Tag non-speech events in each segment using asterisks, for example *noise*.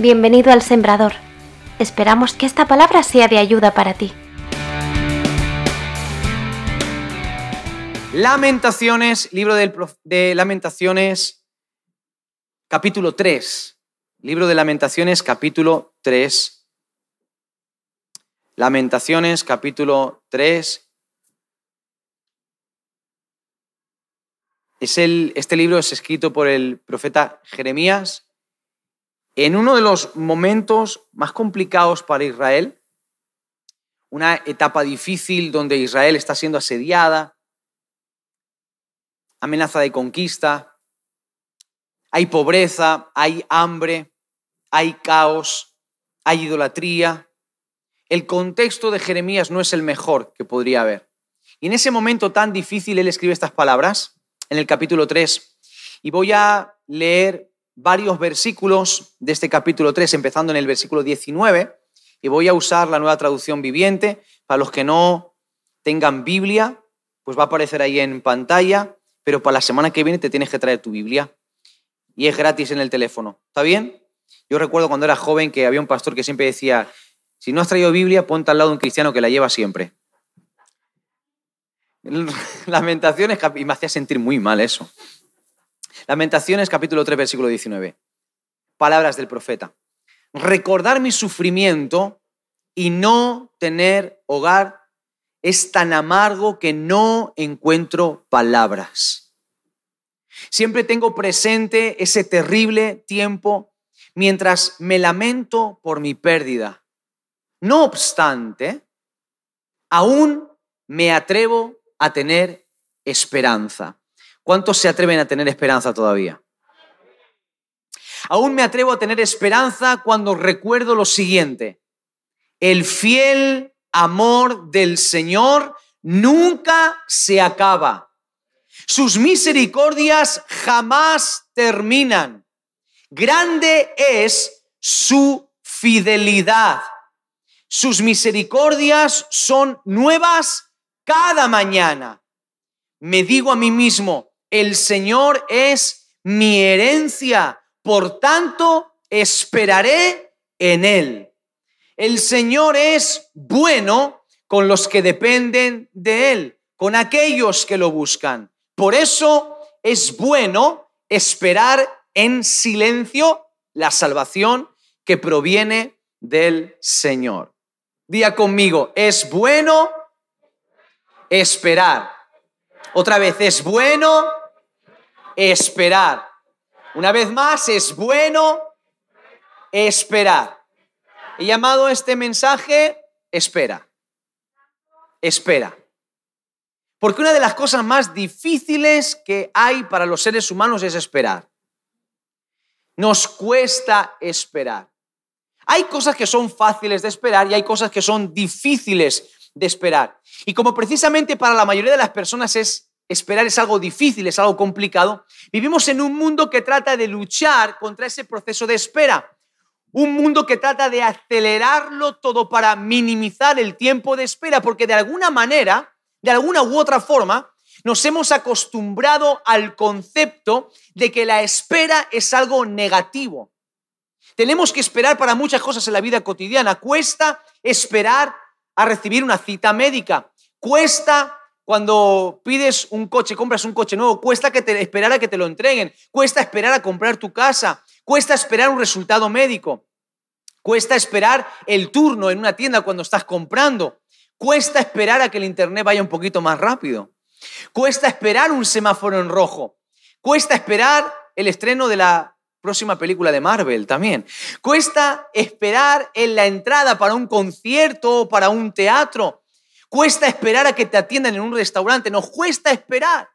Bienvenido al Sembrador. Esperamos que esta palabra sea de ayuda para ti. Lamentaciones, libro de Lamentaciones, capítulo 3. Libro de Lamentaciones, capítulo 3. Lamentaciones, capítulo 3. Es el, este libro es escrito por el profeta Jeremías en uno de los momentos más complicados para Israel, una etapa difícil donde Israel está siendo asediada, amenaza de conquista, hay pobreza, hay hambre, hay caos, hay idolatría. El contexto de Jeremías no es el mejor que podría haber. Y en ese momento tan difícil él escribe estas palabras en el capítulo 3. Y voy a leer varios versículos de este capítulo 3, empezando en el versículo 19, y voy a usar la nueva traducción viviente. Para los que no tengan Biblia, pues va a aparecer ahí en pantalla, pero para la semana que viene te tienes que traer tu Biblia. Y es gratis en el teléfono. ¿Está bien? Yo recuerdo cuando era joven que había un pastor que siempre decía, si no has traído Biblia, ponte al lado de un cristiano que la lleva siempre. *laughs* Lamentaciones, y me hacía sentir muy mal eso. Lamentaciones capítulo 3, versículo 19. Palabras del profeta. Recordar mi sufrimiento y no tener hogar es tan amargo que no encuentro palabras. Siempre tengo presente ese terrible tiempo mientras me lamento por mi pérdida. No obstante, aún me atrevo a tener esperanza. ¿Cuántos se atreven a tener esperanza todavía? Aún me atrevo a tener esperanza cuando recuerdo lo siguiente. El fiel amor del Señor nunca se acaba. Sus misericordias jamás terminan. Grande es su fidelidad. Sus misericordias son nuevas cada mañana. Me digo a mí mismo, el Señor es mi herencia, por tanto esperaré en Él. El Señor es bueno con los que dependen de Él, con aquellos que lo buscan. Por eso es bueno esperar en silencio la salvación que proviene del Señor. Día conmigo, es bueno esperar. Otra vez, es bueno esperar. Una vez más, es bueno esperar. He llamado este mensaje espera. Espera. Porque una de las cosas más difíciles que hay para los seres humanos es esperar. Nos cuesta esperar. Hay cosas que son fáciles de esperar y hay cosas que son difíciles de esperar. Y como precisamente para la mayoría de las personas es esperar es algo difícil, es algo complicado, vivimos en un mundo que trata de luchar contra ese proceso de espera. Un mundo que trata de acelerarlo todo para minimizar el tiempo de espera, porque de alguna manera, de alguna u otra forma, nos hemos acostumbrado al concepto de que la espera es algo negativo. Tenemos que esperar para muchas cosas en la vida cotidiana. Cuesta esperar a recibir una cita médica. Cuesta cuando pides un coche, compras un coche nuevo, cuesta que te, esperar a que te lo entreguen, cuesta esperar a comprar tu casa, cuesta esperar un resultado médico, cuesta esperar el turno en una tienda cuando estás comprando, cuesta esperar a que el internet vaya un poquito más rápido, cuesta esperar un semáforo en rojo, cuesta esperar el estreno de la próxima película de Marvel también. Cuesta esperar en la entrada para un concierto o para un teatro. Cuesta esperar a que te atiendan en un restaurante, nos cuesta esperar.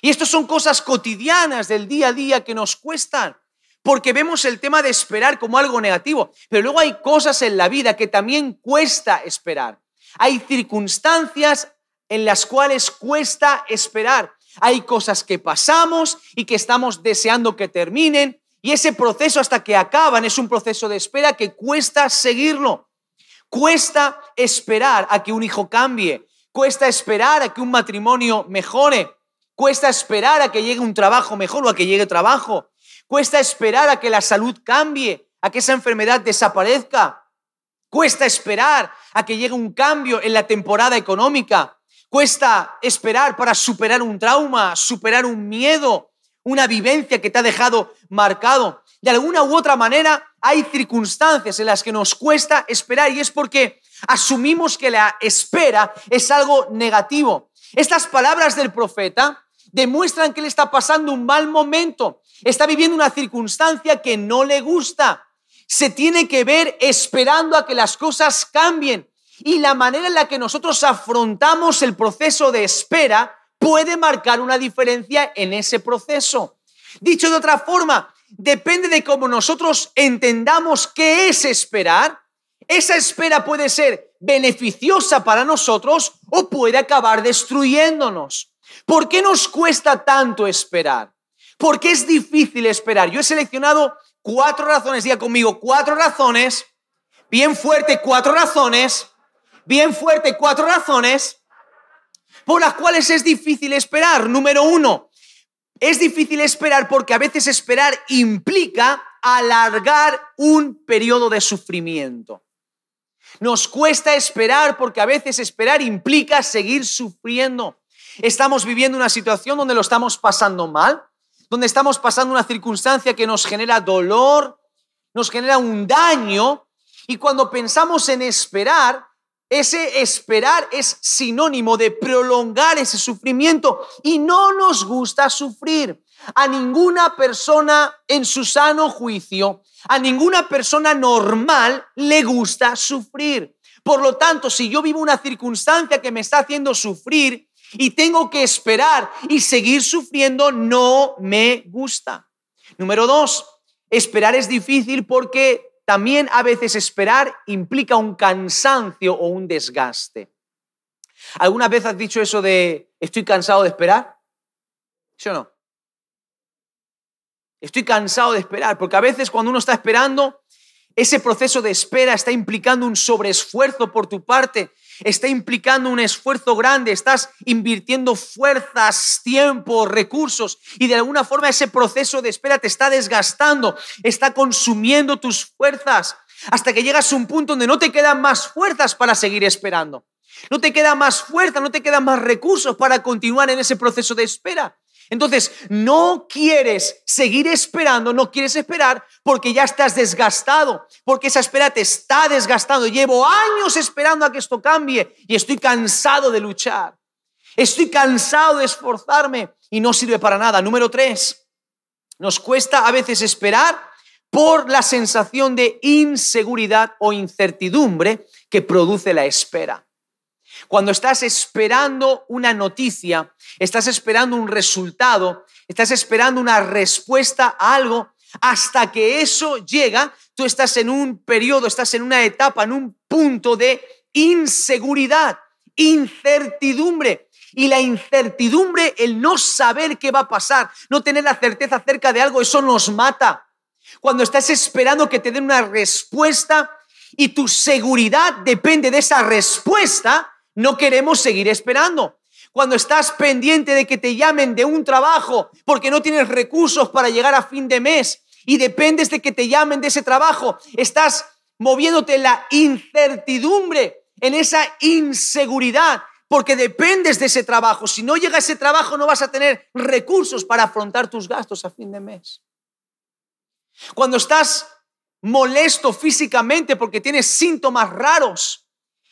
Y esto son cosas cotidianas del día a día que nos cuestan, porque vemos el tema de esperar como algo negativo, pero luego hay cosas en la vida que también cuesta esperar. Hay circunstancias en las cuales cuesta esperar. Hay cosas que pasamos y que estamos deseando que terminen, y ese proceso hasta que acaban es un proceso de espera que cuesta seguirlo. Cuesta esperar a que un hijo cambie, cuesta esperar a que un matrimonio mejore, cuesta esperar a que llegue un trabajo mejor o a que llegue trabajo, cuesta esperar a que la salud cambie, a que esa enfermedad desaparezca. Cuesta esperar a que llegue un cambio en la temporada económica. Cuesta esperar para superar un trauma, superar un miedo, una vivencia que te ha dejado marcado. De alguna u otra manera hay circunstancias en las que nos cuesta esperar y es porque asumimos que la espera es algo negativo. Estas palabras del profeta demuestran que él está pasando un mal momento, está viviendo una circunstancia que no le gusta. Se tiene que ver esperando a que las cosas cambien. Y la manera en la que nosotros afrontamos el proceso de espera puede marcar una diferencia en ese proceso. Dicho de otra forma, depende de cómo nosotros entendamos qué es esperar. Esa espera puede ser beneficiosa para nosotros o puede acabar destruyéndonos. ¿Por qué nos cuesta tanto esperar? ¿Por qué es difícil esperar? Yo he seleccionado cuatro razones, diga conmigo, cuatro razones, bien fuerte, cuatro razones, bien fuerte, cuatro razones por las cuales es difícil esperar. Número uno, es difícil esperar porque a veces esperar implica alargar un periodo de sufrimiento. Nos cuesta esperar porque a veces esperar implica seguir sufriendo. Estamos viviendo una situación donde lo estamos pasando mal, donde estamos pasando una circunstancia que nos genera dolor, nos genera un daño, y cuando pensamos en esperar, ese esperar es sinónimo de prolongar ese sufrimiento y no nos gusta sufrir. A ninguna persona en su sano juicio, a ninguna persona normal le gusta sufrir. Por lo tanto, si yo vivo una circunstancia que me está haciendo sufrir y tengo que esperar y seguir sufriendo, no me gusta. Número dos, esperar es difícil porque también a veces esperar implica un cansancio o un desgaste. ¿Alguna vez has dicho eso de estoy cansado de esperar? ¿Sí o no? Estoy cansado de esperar, porque a veces cuando uno está esperando, ese proceso de espera está implicando un sobreesfuerzo por tu parte está implicando un esfuerzo grande, estás invirtiendo fuerzas, tiempo, recursos y de alguna forma ese proceso de espera te está desgastando, está consumiendo tus fuerzas hasta que llegas a un punto donde no te quedan más fuerzas para seguir esperando. No te queda más fuerza, no te quedan más recursos para continuar en ese proceso de espera. Entonces, no quieres seguir esperando, no quieres esperar porque ya estás desgastado, porque esa espera te está desgastando. Llevo años esperando a que esto cambie y estoy cansado de luchar. Estoy cansado de esforzarme y no sirve para nada. Número tres, nos cuesta a veces esperar por la sensación de inseguridad o incertidumbre que produce la espera. Cuando estás esperando una noticia, estás esperando un resultado, estás esperando una respuesta a algo, hasta que eso llega, tú estás en un periodo, estás en una etapa, en un punto de inseguridad, incertidumbre. Y la incertidumbre, el no saber qué va a pasar, no tener la certeza acerca de algo, eso nos mata. Cuando estás esperando que te den una respuesta y tu seguridad depende de esa respuesta, no queremos seguir esperando. Cuando estás pendiente de que te llamen de un trabajo porque no tienes recursos para llegar a fin de mes y dependes de que te llamen de ese trabajo, estás moviéndote en la incertidumbre, en esa inseguridad, porque dependes de ese trabajo. Si no llega ese trabajo no vas a tener recursos para afrontar tus gastos a fin de mes. Cuando estás molesto físicamente porque tienes síntomas raros,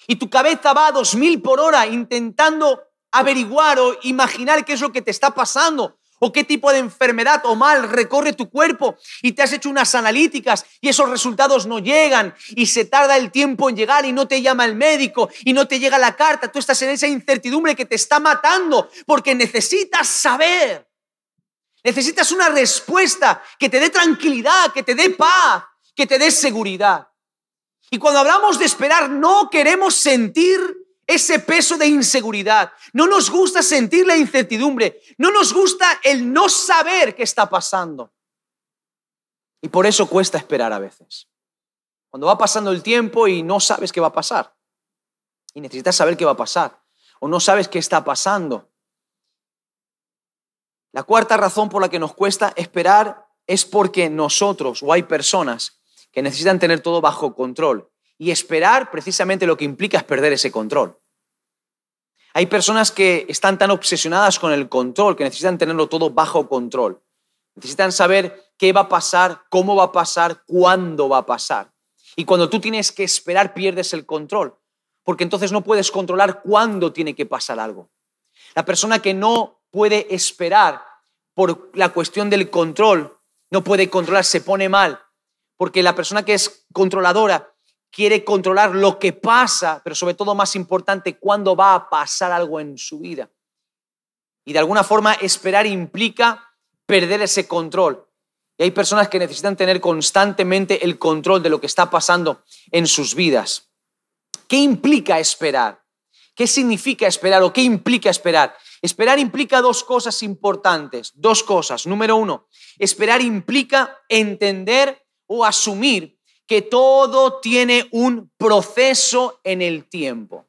y tu cabeza va a dos mil por hora intentando averiguar o imaginar qué es lo que te está pasando o qué tipo de enfermedad o mal recorre tu cuerpo y te has hecho unas analíticas y esos resultados no llegan y se tarda el tiempo en llegar y no te llama el médico y no te llega la carta, tú estás en esa incertidumbre que te está matando porque necesitas saber, necesitas una respuesta que te dé tranquilidad, que te dé paz, que te dé seguridad. Y cuando hablamos de esperar, no queremos sentir ese peso de inseguridad. No nos gusta sentir la incertidumbre. No nos gusta el no saber qué está pasando. Y por eso cuesta esperar a veces. Cuando va pasando el tiempo y no sabes qué va a pasar. Y necesitas saber qué va a pasar. O no sabes qué está pasando. La cuarta razón por la que nos cuesta esperar es porque nosotros o hay personas que necesitan tener todo bajo control. Y esperar precisamente lo que implica es perder ese control. Hay personas que están tan obsesionadas con el control que necesitan tenerlo todo bajo control. Necesitan saber qué va a pasar, cómo va a pasar, cuándo va a pasar. Y cuando tú tienes que esperar, pierdes el control, porque entonces no puedes controlar cuándo tiene que pasar algo. La persona que no puede esperar por la cuestión del control, no puede controlar, se pone mal, porque la persona que es controladora quiere controlar lo que pasa, pero sobre todo más importante, cuándo va a pasar algo en su vida. Y de alguna forma esperar implica perder ese control. Y hay personas que necesitan tener constantemente el control de lo que está pasando en sus vidas. ¿Qué implica esperar? ¿Qué significa esperar o qué implica esperar? Esperar implica dos cosas importantes, dos cosas. Número uno, esperar implica entender o asumir que todo tiene un proceso en el tiempo.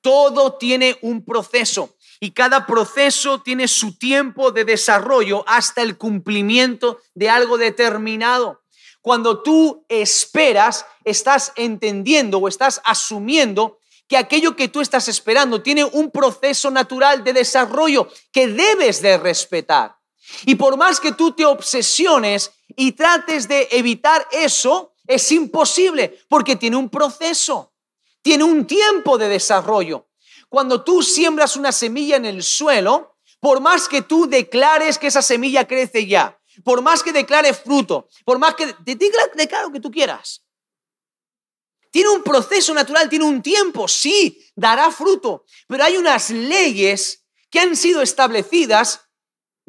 Todo tiene un proceso y cada proceso tiene su tiempo de desarrollo hasta el cumplimiento de algo determinado. Cuando tú esperas, estás entendiendo o estás asumiendo que aquello que tú estás esperando tiene un proceso natural de desarrollo que debes de respetar. Y por más que tú te obsesiones y trates de evitar eso, es imposible porque tiene un proceso, tiene un tiempo de desarrollo. Cuando tú siembras una semilla en el suelo, por más que tú declares que esa semilla crece ya, por más que declare fruto, por más que te declare lo que tú quieras, tiene un proceso natural, tiene un tiempo, sí, dará fruto, pero hay unas leyes que han sido establecidas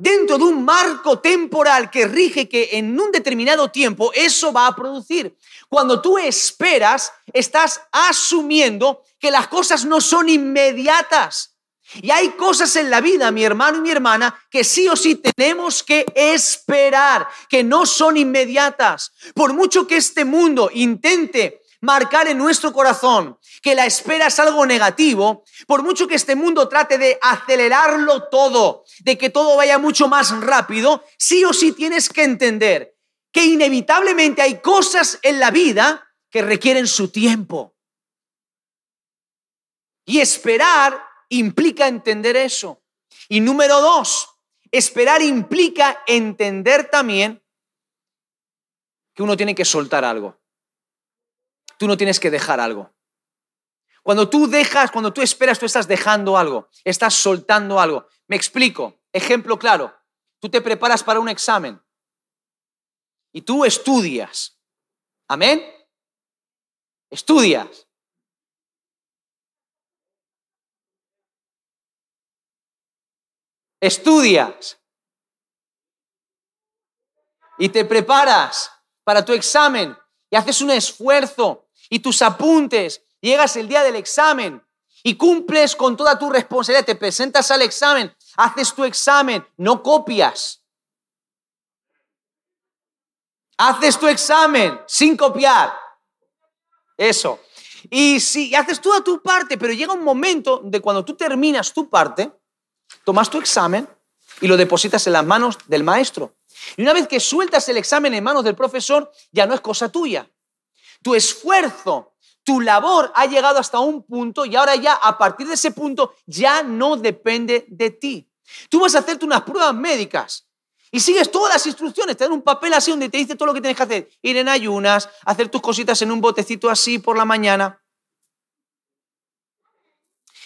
dentro de un marco temporal que rige que en un determinado tiempo eso va a producir. Cuando tú esperas, estás asumiendo que las cosas no son inmediatas. Y hay cosas en la vida, mi hermano y mi hermana, que sí o sí tenemos que esperar, que no son inmediatas. Por mucho que este mundo intente marcar en nuestro corazón que la espera es algo negativo, por mucho que este mundo trate de acelerarlo todo, de que todo vaya mucho más rápido, sí o sí tienes que entender que inevitablemente hay cosas en la vida que requieren su tiempo. Y esperar implica entender eso. Y número dos, esperar implica entender también que uno tiene que soltar algo tú no tienes que dejar algo. Cuando tú dejas, cuando tú esperas, tú estás dejando algo, estás soltando algo. Me explico. Ejemplo claro. Tú te preparas para un examen y tú estudias. Amén. Estudias. Estudias. Y te preparas para tu examen y haces un esfuerzo y tus apuntes, llegas el día del examen y cumples con toda tu responsabilidad, te presentas al examen, haces tu examen, no copias. Haces tu examen sin copiar. Eso. Y si haces toda tu parte, pero llega un momento de cuando tú terminas tu parte, tomas tu examen y lo depositas en las manos del maestro. Y una vez que sueltas el examen en manos del profesor, ya no es cosa tuya tu esfuerzo, tu labor ha llegado hasta un punto y ahora ya a partir de ese punto ya no depende de ti. Tú vas a hacerte unas pruebas médicas y sigues todas las instrucciones, te dan un papel así donde te dice todo lo que tienes que hacer, ir en ayunas, hacer tus cositas en un botecito así por la mañana.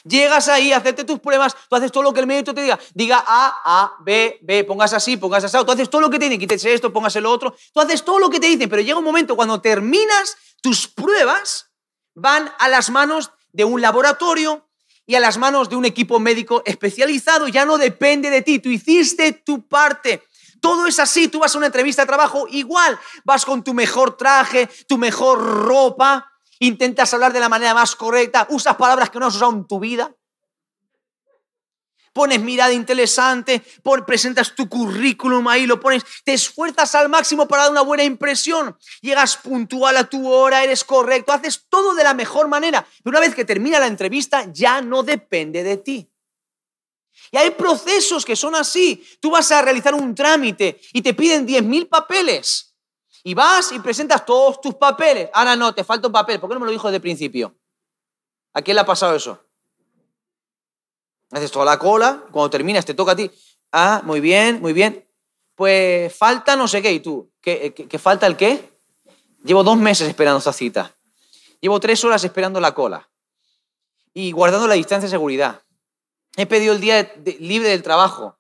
Llegas ahí, hacerte tus pruebas, tú haces todo lo que el médico te diga. Diga A, A, B, B, pongas así, pongas así. Tú haces todo lo que te dicen, quítese esto, póngase lo otro. Tú haces todo lo que te dicen, pero llega un momento cuando terminas tus pruebas, van a las manos de un laboratorio y a las manos de un equipo médico especializado. Ya no depende de ti, tú hiciste tu parte. Todo es así, tú vas a una entrevista de trabajo igual, vas con tu mejor traje, tu mejor ropa, intentas hablar de la manera más correcta, usas palabras que no has usado en tu vida, pones mirada interesante, presentas tu currículum ahí, lo pones, te esfuerzas al máximo para dar una buena impresión, llegas puntual a tu hora, eres correcto, haces todo de la mejor manera, pero una vez que termina la entrevista ya no depende de ti. Y hay procesos que son así. Tú vas a realizar un trámite y te piden 10.000 papeles. Y vas y presentas todos tus papeles. Ahora no, te falta un papel. ¿Por qué no me lo dijo desde el principio? ¿A quién le ha pasado eso? Haces toda la cola, cuando terminas te toca a ti. Ah, muy bien, muy bien. Pues falta no sé qué. ¿Y tú? ¿Qué, qué, falta el qué? Llevo dos meses esperando esa cita. Llevo tres horas esperando la cola. Y guardando la distancia de seguridad. He pedido el día libre del trabajo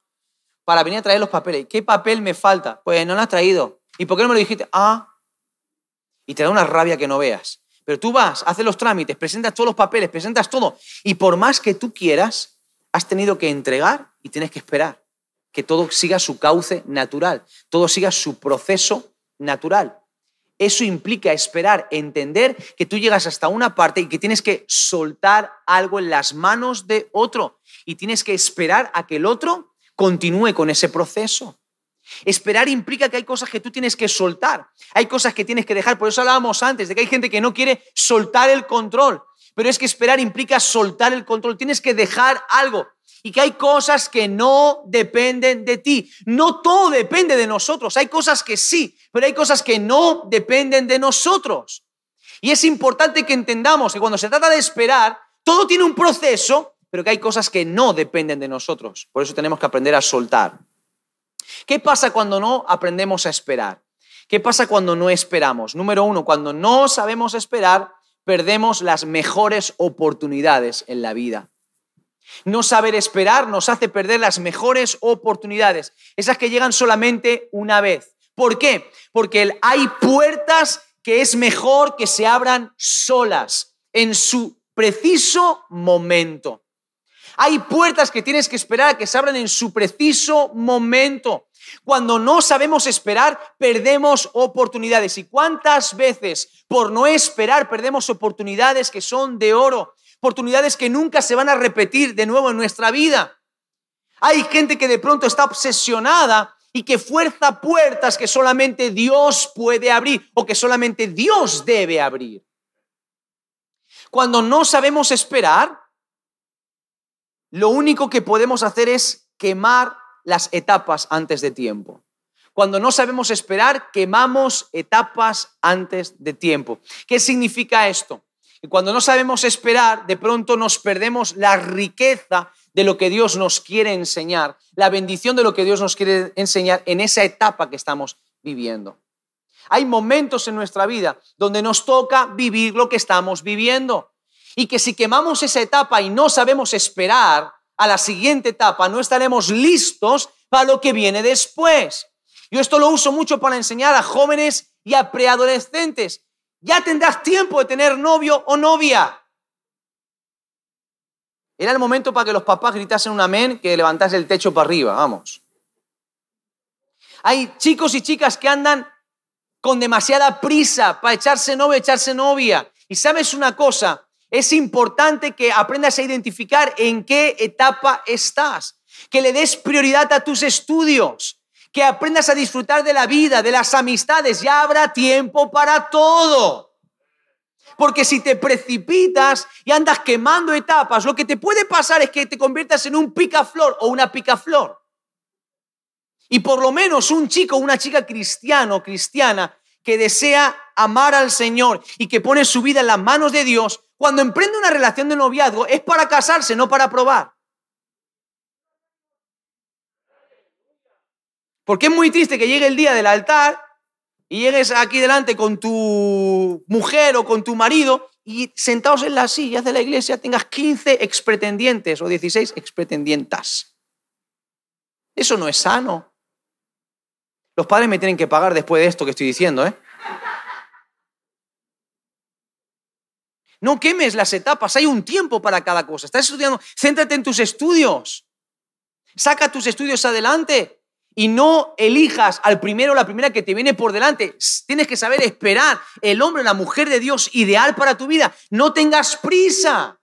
para venir a traer los papeles. ¿Qué papel me falta? Pues no lo has traído. ¿Y por qué no me lo dijiste? Ah. Y te da una rabia que no veas. Pero tú vas, haces los trámites, presentas todos los papeles, presentas todo. Y por más que tú quieras, has tenido que entregar y tienes que esperar. Que todo siga su cauce natural, todo siga su proceso natural. Eso implica esperar, entender que tú llegas hasta una parte y que tienes que soltar algo en las manos de otro y tienes que esperar a que el otro continúe con ese proceso. Esperar implica que hay cosas que tú tienes que soltar, hay cosas que tienes que dejar. Por eso hablábamos antes de que hay gente que no quiere soltar el control, pero es que esperar implica soltar el control. Tienes que dejar algo y que hay cosas que no dependen de ti. No todo depende de nosotros. Hay cosas que sí, pero hay cosas que no dependen de nosotros. Y es importante que entendamos que cuando se trata de esperar, todo tiene un proceso, pero que hay cosas que no dependen de nosotros. Por eso tenemos que aprender a soltar. ¿Qué pasa cuando no aprendemos a esperar? ¿Qué pasa cuando no esperamos? Número uno, cuando no sabemos esperar, perdemos las mejores oportunidades en la vida. No saber esperar nos hace perder las mejores oportunidades, esas que llegan solamente una vez. ¿Por qué? Porque hay puertas que es mejor que se abran solas, en su preciso momento. Hay puertas que tienes que esperar a que se abran en su preciso momento. Cuando no sabemos esperar, perdemos oportunidades. ¿Y cuántas veces por no esperar perdemos oportunidades que son de oro? Oportunidades que nunca se van a repetir de nuevo en nuestra vida. Hay gente que de pronto está obsesionada y que fuerza puertas que solamente Dios puede abrir o que solamente Dios debe abrir. Cuando no sabemos esperar, lo único que podemos hacer es quemar las etapas antes de tiempo. Cuando no sabemos esperar, quemamos etapas antes de tiempo. ¿Qué significa esto? Que cuando no sabemos esperar, de pronto nos perdemos la riqueza de lo que Dios nos quiere enseñar, la bendición de lo que Dios nos quiere enseñar en esa etapa que estamos viviendo. Hay momentos en nuestra vida donde nos toca vivir lo que estamos viviendo y que si quemamos esa etapa y no sabemos esperar a la siguiente etapa, no estaremos listos para lo que viene después. Yo esto lo uso mucho para enseñar a jóvenes y a preadolescentes. Ya tendrás tiempo de tener novio o novia. Era el momento para que los papás gritasen un amén, que levantase el techo para arriba, vamos. Hay chicos y chicas que andan con demasiada prisa para echarse novio, echarse novia. Y sabes una cosa, es importante que aprendas a identificar en qué etapa estás, que le des prioridad a tus estudios, que aprendas a disfrutar de la vida, de las amistades. Ya habrá tiempo para todo. Porque si te precipitas y andas quemando etapas, lo que te puede pasar es que te conviertas en un picaflor o una picaflor. Y por lo menos un chico una chica cristiano, cristiana, que desea amar al Señor y que pone su vida en las manos de Dios, cuando emprende una relación de noviazgo es para casarse, no para probar. Porque es muy triste que llegue el día del altar y llegues aquí delante con tu mujer o con tu marido y sentados en las sillas de la iglesia tengas 15 expretendientes o 16 expretendientas. Eso no es sano. Los padres me tienen que pagar después de esto que estoy diciendo, ¿eh? No quemes las etapas, hay un tiempo para cada cosa. Estás estudiando, céntrate en tus estudios. Saca tus estudios adelante y no elijas al primero o la primera que te viene por delante. Tienes que saber esperar el hombre la mujer de Dios ideal para tu vida. No tengas prisa.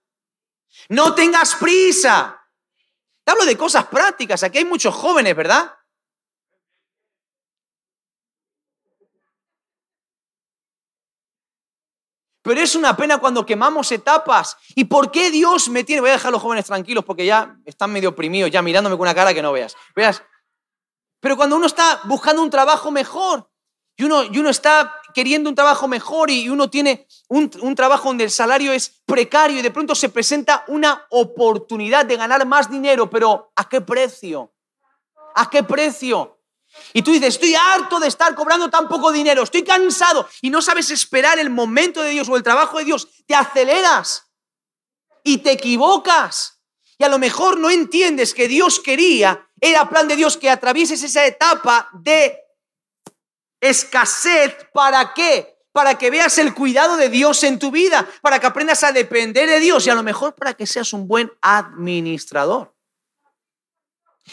No tengas prisa. Te hablo de cosas prácticas. Aquí hay muchos jóvenes, ¿verdad? Pero es una pena cuando quemamos etapas. ¿Y por qué Dios me tiene? Voy a dejar a los jóvenes tranquilos porque ya están medio oprimidos, ya mirándome con una cara que no veas. Veas. Pero cuando uno está buscando un trabajo mejor y uno, y uno está queriendo un trabajo mejor y uno tiene un, un trabajo donde el salario es precario y de pronto se presenta una oportunidad de ganar más dinero, pero ¿a qué precio? ¿A qué precio? Y tú dices, estoy harto de estar cobrando tan poco dinero, estoy cansado y no sabes esperar el momento de Dios o el trabajo de Dios, te aceleras y te equivocas. Y a lo mejor no entiendes que Dios quería, era plan de Dios que atravieses esa etapa de escasez, ¿para qué? Para que veas el cuidado de Dios en tu vida, para que aprendas a depender de Dios y a lo mejor para que seas un buen administrador.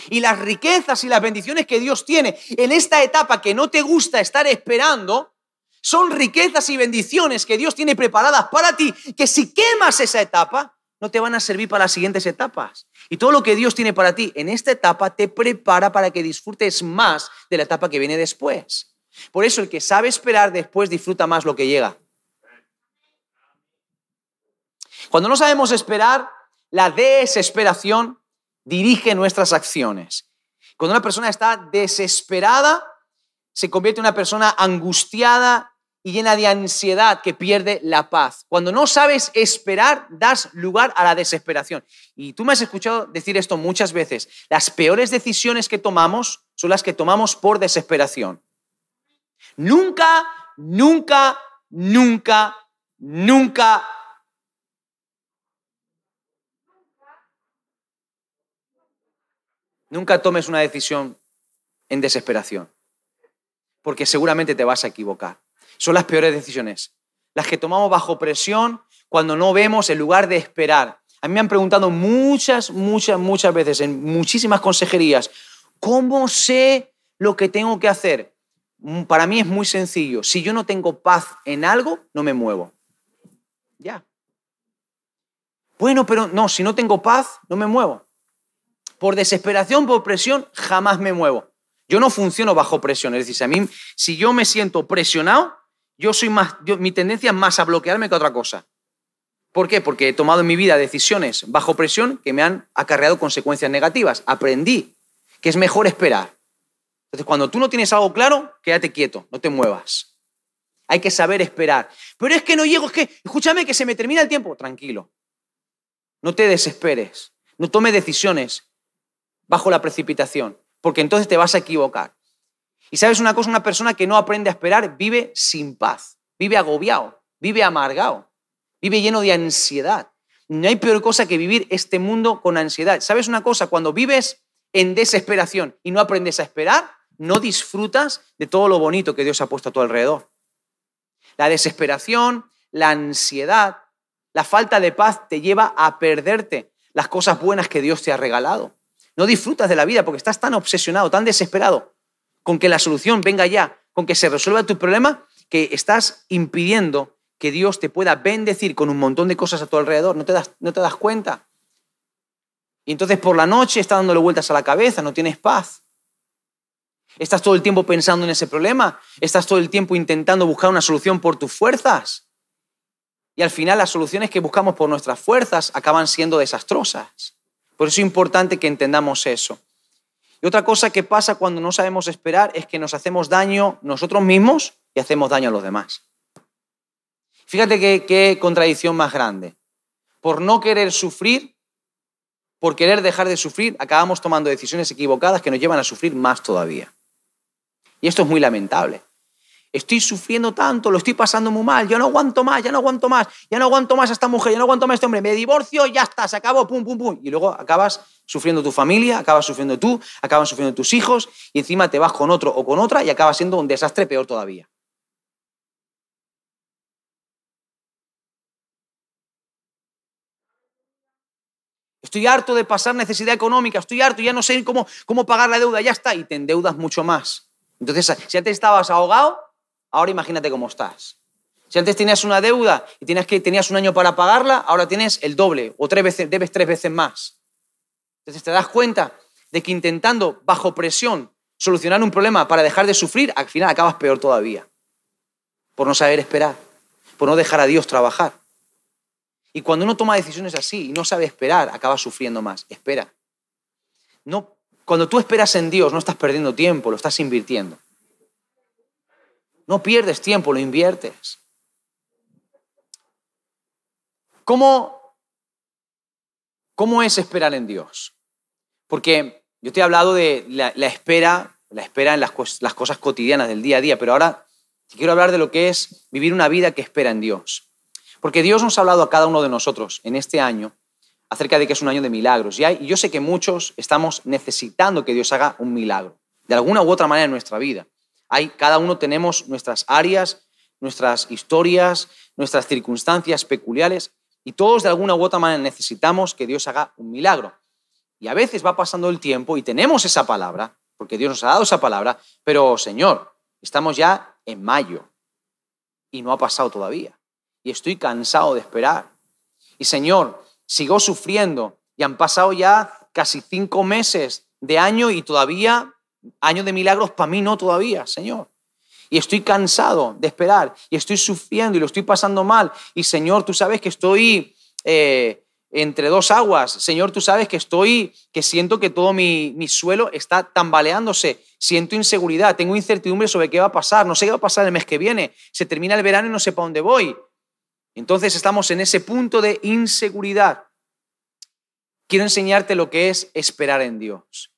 Y las riquezas y las bendiciones que Dios tiene en esta etapa que no te gusta estar esperando, son riquezas y bendiciones que Dios tiene preparadas para ti, que si quemas esa etapa, no te van a servir para las siguientes etapas. Y todo lo que Dios tiene para ti en esta etapa te prepara para que disfrutes más de la etapa que viene después. Por eso el que sabe esperar después disfruta más lo que llega. Cuando no sabemos esperar, la desesperación dirige nuestras acciones. Cuando una persona está desesperada, se convierte en una persona angustiada y llena de ansiedad que pierde la paz. Cuando no sabes esperar, das lugar a la desesperación. Y tú me has escuchado decir esto muchas veces. Las peores decisiones que tomamos son las que tomamos por desesperación. Nunca, nunca, nunca, nunca. Nunca tomes una decisión en desesperación, porque seguramente te vas a equivocar. Son las peores decisiones, las que tomamos bajo presión cuando no vemos el lugar de esperar. A mí me han preguntado muchas, muchas, muchas veces en muchísimas consejerías, ¿cómo sé lo que tengo que hacer? Mm, para mí es muy sencillo. Si yo no tengo paz en algo, no me muevo. Ya. Bueno, pero no, si no tengo paz, no me muevo. Por desesperación, por presión, jamás me muevo. Yo no funciono bajo presión. Es decir, a mí, si yo me siento presionado, yo soy más, mi tendencia es más a bloquearme que a otra cosa. ¿Por qué? Porque he tomado en mi vida decisiones bajo presión que me han acarreado consecuencias negativas. Aprendí que es mejor esperar. Entonces, cuando tú no tienes algo claro, quédate quieto, no te muevas. Hay que saber esperar. Pero es que no llego, es que, escúchame, que se me termina el tiempo. Tranquilo. No te desesperes. No tomes decisiones bajo la precipitación, porque entonces te vas a equivocar. Y sabes una cosa, una persona que no aprende a esperar vive sin paz, vive agobiado, vive amargado, vive lleno de ansiedad. No hay peor cosa que vivir este mundo con ansiedad. ¿Sabes una cosa? Cuando vives en desesperación y no aprendes a esperar, no disfrutas de todo lo bonito que Dios ha puesto a tu alrededor. La desesperación, la ansiedad, la falta de paz te lleva a perderte las cosas buenas que Dios te ha regalado. No disfrutas de la vida porque estás tan obsesionado, tan desesperado con que la solución venga ya, con que se resuelva tu problema, que estás impidiendo que Dios te pueda bendecir con un montón de cosas a tu alrededor. No te das, no te das cuenta. Y entonces por la noche estás dándole vueltas a la cabeza, no tienes paz. ¿Estás todo el tiempo pensando en ese problema? ¿Estás todo el tiempo intentando buscar una solución por tus fuerzas? Y al final las soluciones que buscamos por nuestras fuerzas acaban siendo desastrosas. Por eso es importante que entendamos eso. Y otra cosa que pasa cuando no sabemos esperar es que nos hacemos daño nosotros mismos y hacemos daño a los demás. Fíjate qué, contradicción más grande. Por no querer sufrir, por querer dejar de sufrir, acabamos tomando decisiones equivocadas que nos llevan a sufrir más todavía. Y esto es muy lamentable. Estoy sufriendo tanto, lo estoy pasando muy mal, yo no aguanto más, ya no aguanto más, ya no aguanto más a esta mujer, ya no aguanto más a este hombre, me divorcio, ya está, se acabó, pum, pum, pum. Y luego acabas sufriendo tu familia, acabas sufriendo tú, acabas sufriendo tus hijos y encima te vas con otro o con otra y acabas siendo un desastre peor todavía. Estoy harto de pasar necesidad económica, estoy harto, ya no sé cómo, cómo pagar la deuda, ya está, y te endeudas mucho más. Entonces, si antes estabas ahogado, ahora imagínate cómo estás. Si antes tenías una deuda y tenías, que, tenías un año para pagarla, ahora tienes el doble o tres veces, debes tres veces más. Entonces te das cuenta de que intentando bajo presión solucionar un problema para dejar de sufrir, al final acabas peor todavía. Por no saber esperar, por no dejar a Dios trabajar. Y cuando uno toma decisiones así y no sabe esperar, acaba sufriendo más. Espera. No cuando tú esperas en Dios, no estás perdiendo tiempo, lo estás invirtiendo. No pierdes tiempo, lo inviertes. ¿Cómo, cómo es esperar en Dios? Porque yo te he hablado de la, espera, la espera en las, cosas cotidianas del día a día, pero ahora quiero hablar de lo que es vivir una vida que espera en Dios. Porque Dios nos ha hablado a cada uno de nosotros en este año acerca de que es un año de milagros. Y yo sé que muchos estamos necesitando que Dios haga un milagro, de alguna u otra manera en nuestra vida. Hay, cada uno tenemos nuestras áreas, nuestras historias, nuestras circunstancias peculiares, y todos de alguna u otra manera necesitamos que Dios haga un milagro. Y a veces va pasando el tiempo y tenemos esa palabra, porque Dios nos ha dado esa palabra, pero Señor, estamos ya en mayo y no ha pasado todavía. Y estoy cansado de esperar. Y Señor, sigo sufriendo y han pasado ya casi cinco meses de año y todavía, año de milagros para mí no todavía, Señor. Y estoy cansado de esperar y estoy sufriendo y lo estoy pasando mal. Y Señor, tú sabes que estoy eh, entre dos aguas. Señor, tú sabes que estoy, que siento que todo mi, mi suelo está tambaleándose. Siento inseguridad, tengo incertidumbre sobre qué va a pasar. No sé qué va a pasar el mes que viene. Se termina el verano y no sé para dónde voy. Entonces estamos en ese punto de inseguridad. Quiero enseñarte lo que es esperar en Dios.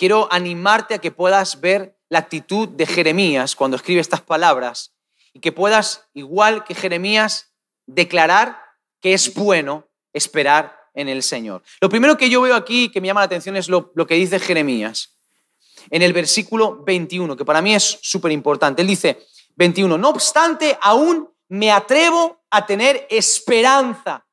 Quiero animarte a que puedas ver la actitud de Jeremías cuando escribe estas palabras y que puedas, igual que Jeremías, declarar que es bueno esperar en el Señor. Lo primero que yo veo aquí que me llama la atención es lo, que dice Jeremías en el versículo 21, que para mí es súper importante. Él dice, 21, no obstante, aún me atrevo a tener esperanza.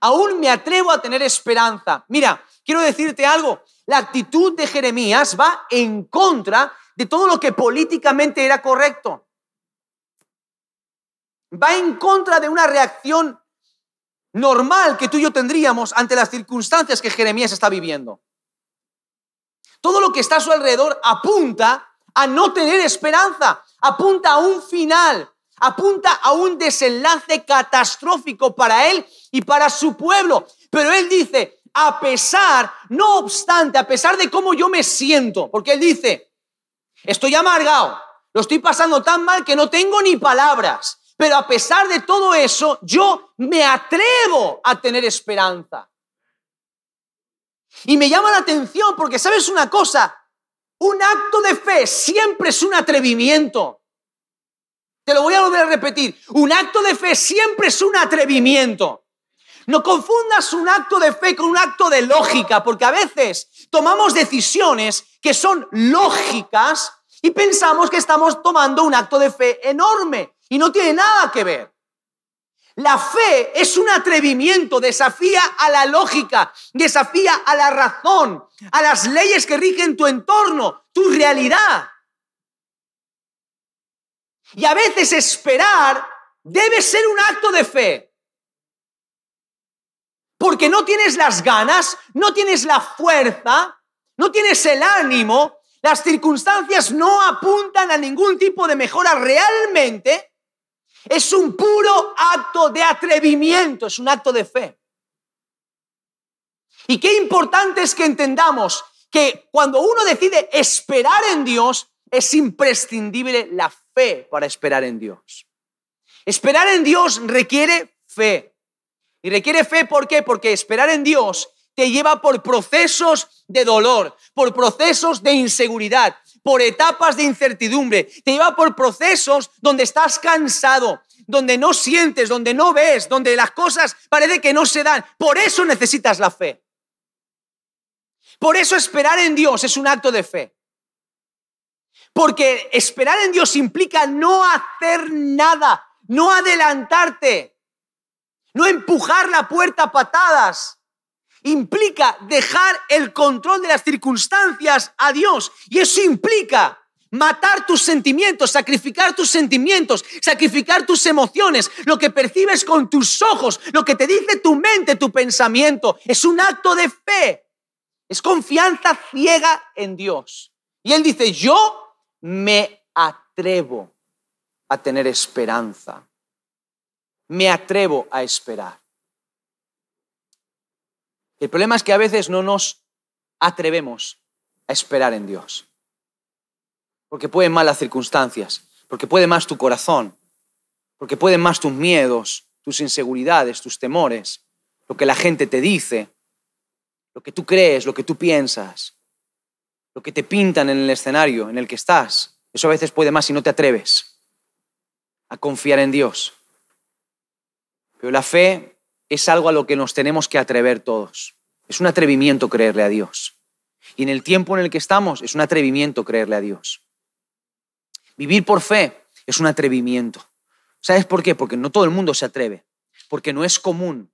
Aún me atrevo a tener esperanza. Mira, quiero decirte algo. La actitud de Jeremías va en contra de todo lo que políticamente era correcto. Va en contra de una reacción normal que tú y yo tendríamos ante las circunstancias que Jeremías está viviendo. Todo lo que está a su alrededor apunta a no tener esperanza, apunta a un final, apunta a un desenlace catastrófico para él y para su pueblo. Pero él dice, a pesar, no obstante, a pesar de cómo yo me siento, porque él dice, estoy amargado, lo estoy pasando tan mal que no tengo ni palabras, pero a pesar de todo eso, yo me atrevo a tener esperanza. Y me llama la atención porque, ¿sabes una cosa? Un acto de fe siempre es un atrevimiento. Te lo voy a volver a repetir. Un acto de fe siempre es un atrevimiento. No confundas un acto de fe con un acto de lógica, porque a veces tomamos decisiones que son lógicas y pensamos que estamos tomando un acto de fe enorme y no tiene nada que ver. La fe es un atrevimiento, desafía a la lógica, desafía a la razón, a las leyes que rigen tu entorno, tu realidad. Y a veces esperar debe ser un acto de fe. Porque no tienes las ganas, no tienes la fuerza, no tienes el ánimo, las circunstancias no apuntan a ningún tipo de mejora realmente. Es un puro acto de atrevimiento, es un acto de fe. Y qué importante es que entendamos que cuando uno decide esperar en Dios, es imprescindible la fe para esperar en Dios. Esperar en Dios requiere fe. Y requiere fe, ¿por qué? Porque esperar en Dios te lleva por procesos de dolor, por procesos de inseguridad, por etapas de incertidumbre. Te lleva por procesos donde estás cansado, donde no sientes, donde no ves, donde las cosas parece que no se dan. Por eso necesitas la fe. Por eso esperar en Dios es un acto de fe. Porque esperar en Dios implica no hacer nada, no adelantarte, no empujar la puerta a patadas. Implica dejar el control de las circunstancias a Dios. Y eso implica matar tus sentimientos, sacrificar tus sentimientos, sacrificar tus emociones, lo que percibes con tus ojos, lo que te dice tu mente, tu pensamiento. Es un acto de fe. Es confianza ciega en Dios. Y Él dice, yo me atrevo a tener esperanza. Me atrevo a esperar. El problema es que a veces no nos atrevemos a esperar en Dios. Porque pueden malas circunstancias, porque puede más tu corazón, porque pueden más tus miedos, tus inseguridades, tus temores, lo que la gente te dice, lo que tú crees, lo que tú piensas, lo que te pintan en el escenario en el que estás. Eso a veces puede más si no te atreves a confiar en Dios. Pero la fe es algo a lo que nos tenemos que atrever todos. Es un atrevimiento creerle a Dios. Y en el tiempo en el que estamos es un atrevimiento creerle a Dios. Vivir por fe es un atrevimiento. ¿Sabes por qué? Porque no todo el mundo se atreve, porque no es común,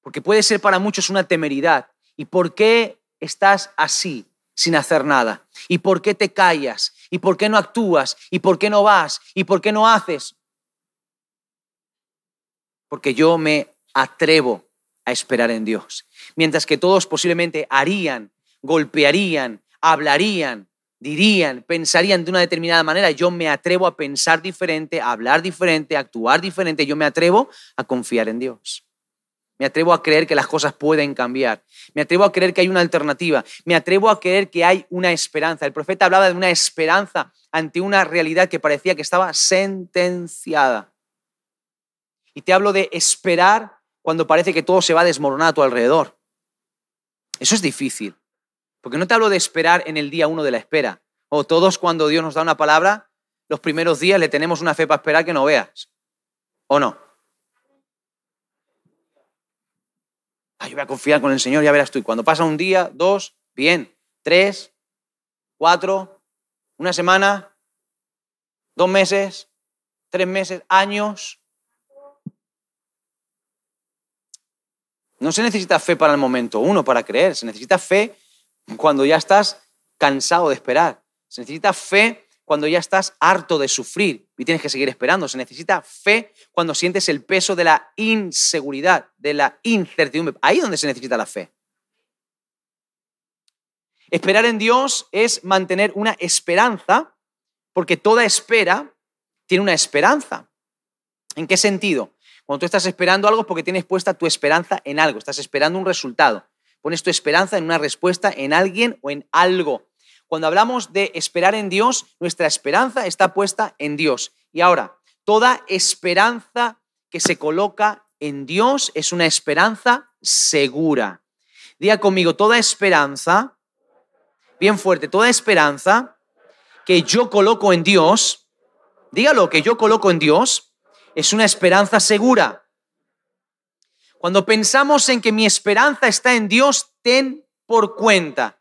porque puede ser para muchos una temeridad. ¿Y por qué estás así sin hacer nada? ¿Y por qué te callas? ¿Y por qué no actúas? ¿Y por qué no vas? ¿Y por qué no haces? Porque yo me atrevo a esperar en Dios. Mientras que todos posiblemente harían, golpearían, hablarían, dirían, pensarían de una determinada manera, yo me atrevo a pensar diferente, a hablar diferente, a actuar diferente, yo me atrevo a confiar en Dios. Me atrevo a creer que las cosas pueden cambiar. Me atrevo a creer que hay una alternativa. Me atrevo a creer que hay una esperanza. El profeta hablaba de una esperanza ante una realidad que parecía que estaba sentenciada. Y te hablo de esperar cuando parece que todo se va a desmoronar a tu alrededor. Eso es difícil. Porque no te hablo de esperar en el día uno de la espera. O todos cuando Dios nos da una palabra, los primeros días le tenemos una fe para esperar que no veas. ¿O no? Yo voy a confiar con el Señor, ya verás tú. Y cuando pasa un día, dos, bien, tres, cuatro, una semana, dos meses, tres meses, años. No se necesita fe para el momento uno, para creer. Se necesita fe cuando ya estás cansado de esperar. Se necesita fe cuando ya estás harto de sufrir y tienes que seguir esperando. Se necesita fe cuando sientes el peso de la inseguridad, de la incertidumbre. Ahí es donde se necesita la fe. Esperar en Dios es mantener una esperanza, porque toda espera tiene una esperanza. ¿En qué sentido? Cuando tú estás esperando algo es porque tienes puesta tu esperanza en algo, estás esperando un resultado. Pones tu esperanza en una respuesta en alguien o en algo. Cuando hablamos de esperar en Dios, nuestra esperanza está puesta en Dios. Y ahora, toda esperanza que se coloca en Dios es una esperanza segura. Diga conmigo, toda esperanza, bien fuerte, toda esperanza que yo coloco en Dios, dígalo, que yo coloco en Dios, es una esperanza segura. Cuando pensamos en que mi esperanza está en Dios, ten por cuenta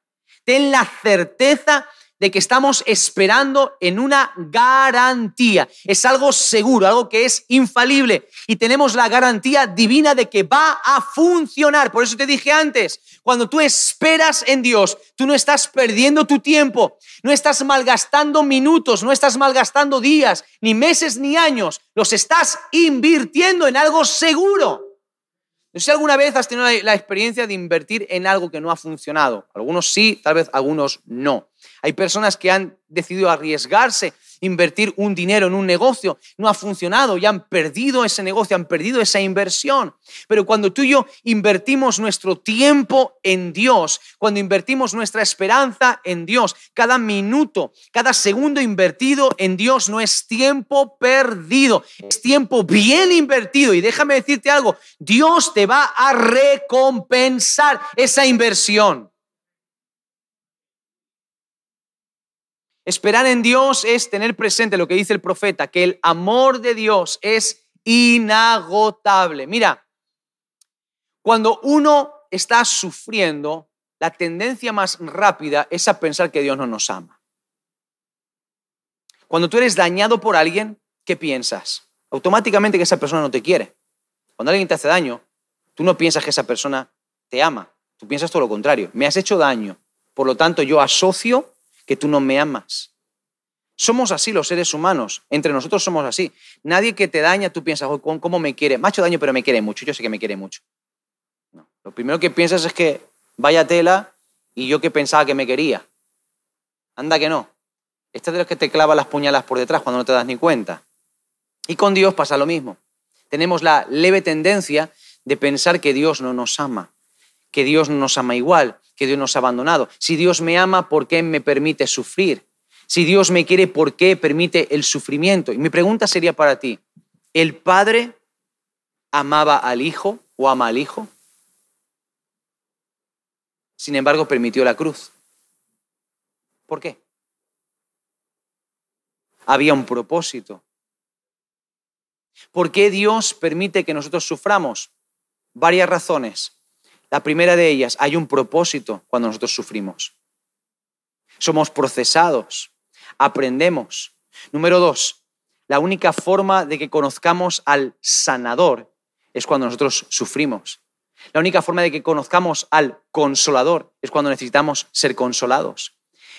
ten la certeza de que estamos esperando en una garantía. Es algo seguro, algo que es infalible y tenemos la garantía divina de que va a funcionar. Por eso te dije antes, cuando tú esperas en Dios, tú no estás perdiendo tu tiempo, no estás malgastando minutos, no estás malgastando días, ni meses, ni años, los estás invirtiendo en algo seguro. No sé si alguna vez has tenido la, experiencia de invertir en algo que no ha funcionado. Algunos sí, tal vez algunos no. Hay personas que han decidido arriesgarse invertir un dinero en un negocio, no ha funcionado y han perdido ese negocio, han perdido esa inversión. Pero cuando tú y yo invertimos nuestro tiempo en Dios, cuando invertimos nuestra esperanza en Dios, cada minuto, cada segundo invertido en Dios no es tiempo perdido, es tiempo bien invertido. Y déjame decirte algo, Dios te va a recompensar esa inversión. Esperar en Dios es tener presente lo que dice el profeta, que el amor de Dios es inagotable. Mira, cuando uno está sufriendo, la tendencia más rápida es a pensar que Dios no nos ama. Cuando tú eres dañado por alguien, ¿qué piensas? Automáticamente que esa persona no te quiere. Cuando alguien te hace daño, tú no piensas que esa persona te ama. Tú piensas todo lo contrario. Me has hecho daño. Por lo tanto, yo asocio que tú no me amas. Somos así los seres humanos, entre nosotros somos así. Nadie que te daña, tú piensas, ¿cómo me quiere? Hecho daño, pero me quiere mucho, yo sé que me quiere mucho. Lo primero que piensas es que vaya tela y yo que pensaba que me quería. Anda que no. Este es de los que te clava las puñalas por detrás cuando no te das ni cuenta. Y con Dios pasa lo mismo. Tenemos la leve tendencia de pensar que Dios no nos ama, que Dios no nos ama igual, que Dios nos ha abandonado. Si Dios me ama, ¿por qué me permite sufrir? Si Dios me quiere, ¿por qué permite el sufrimiento? Y mi pregunta sería para ti, ¿el Padre amaba al Hijo o ama al Hijo? Sin embargo, permitió la cruz. ¿Por qué? Había un propósito. ¿Por qué Dios permite que nosotros suframos? Varias razones. La primera de ellas, hay un propósito cuando nosotros sufrimos. Somos procesados, aprendemos. Número dos, la única forma de que conozcamos al sanador es cuando nosotros sufrimos. La única forma de que conozcamos al consolador es cuando necesitamos ser consolados.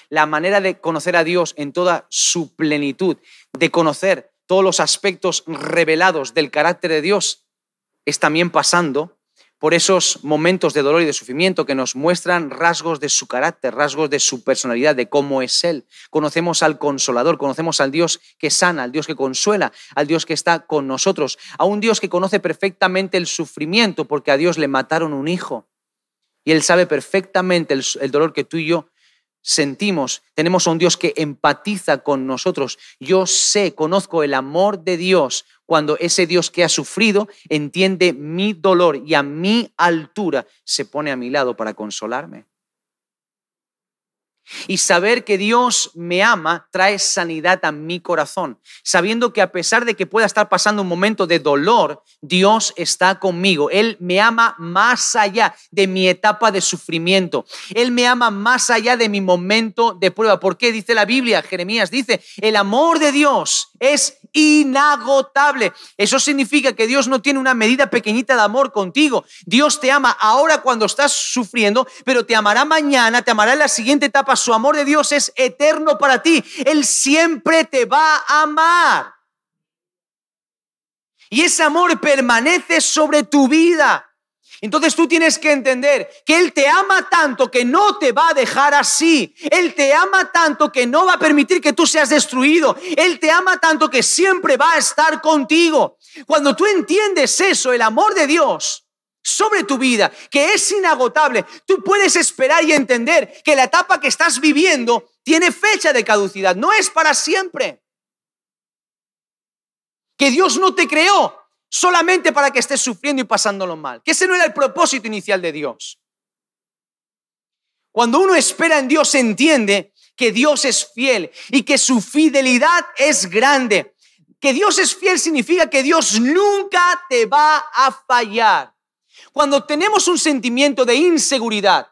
La manera de conocer a Dios en toda su plenitud, de conocer todos los aspectos revelados del carácter de Dios, es también pasando por esos momentos de dolor y de sufrimiento que nos muestran rasgos de su carácter, rasgos de su personalidad, de cómo es Él. Conocemos al consolador, conocemos al Dios que sana, al Dios que consuela, al Dios que está con nosotros, a un Dios que conoce perfectamente el sufrimiento porque a Dios le mataron un hijo. Y Él sabe perfectamente el, dolor que tú y yo sentimos, tenemos a un Dios que empatiza con nosotros. Yo sé, conozco el amor de Dios cuando ese Dios que ha sufrido entiende mi dolor y a mi altura se pone a mi lado para consolarme. Y saber que Dios me ama trae sanidad a mi corazón, sabiendo que a pesar de que pueda estar pasando un momento de dolor, Dios está conmigo. Él me ama más allá de mi etapa de sufrimiento. Él me ama más allá de mi momento de prueba. ¿Por qué dice la Biblia? Jeremías dice, el amor de Dios es inagotable. Eso significa que Dios no tiene una medida pequeñita de amor contigo. Dios te ama ahora cuando estás sufriendo, pero te amará mañana, te amará en la siguiente etapa. Su amor de Dios es eterno para ti. Él siempre te va a amar. Y ese amor permanece sobre tu vida. Entonces tú tienes que entender que Él te ama tanto que no te va a dejar así. Él te ama tanto que no va a permitir que tú seas destruido. Él te ama tanto que siempre va a estar contigo. Cuando tú entiendes eso, el amor de Dios sobre tu vida, que es inagotable, tú puedes esperar y entender que la etapa que estás viviendo tiene fecha de caducidad, no es para siempre. Que Dios no te creó solamente para que estés sufriendo y pasándolo mal. Que ese no era el propósito inicial de Dios. Cuando uno espera en Dios, entiende que Dios es fiel y que su fidelidad es grande. Que Dios es fiel significa que Dios nunca te va a fallar. Cuando tenemos un sentimiento de inseguridad,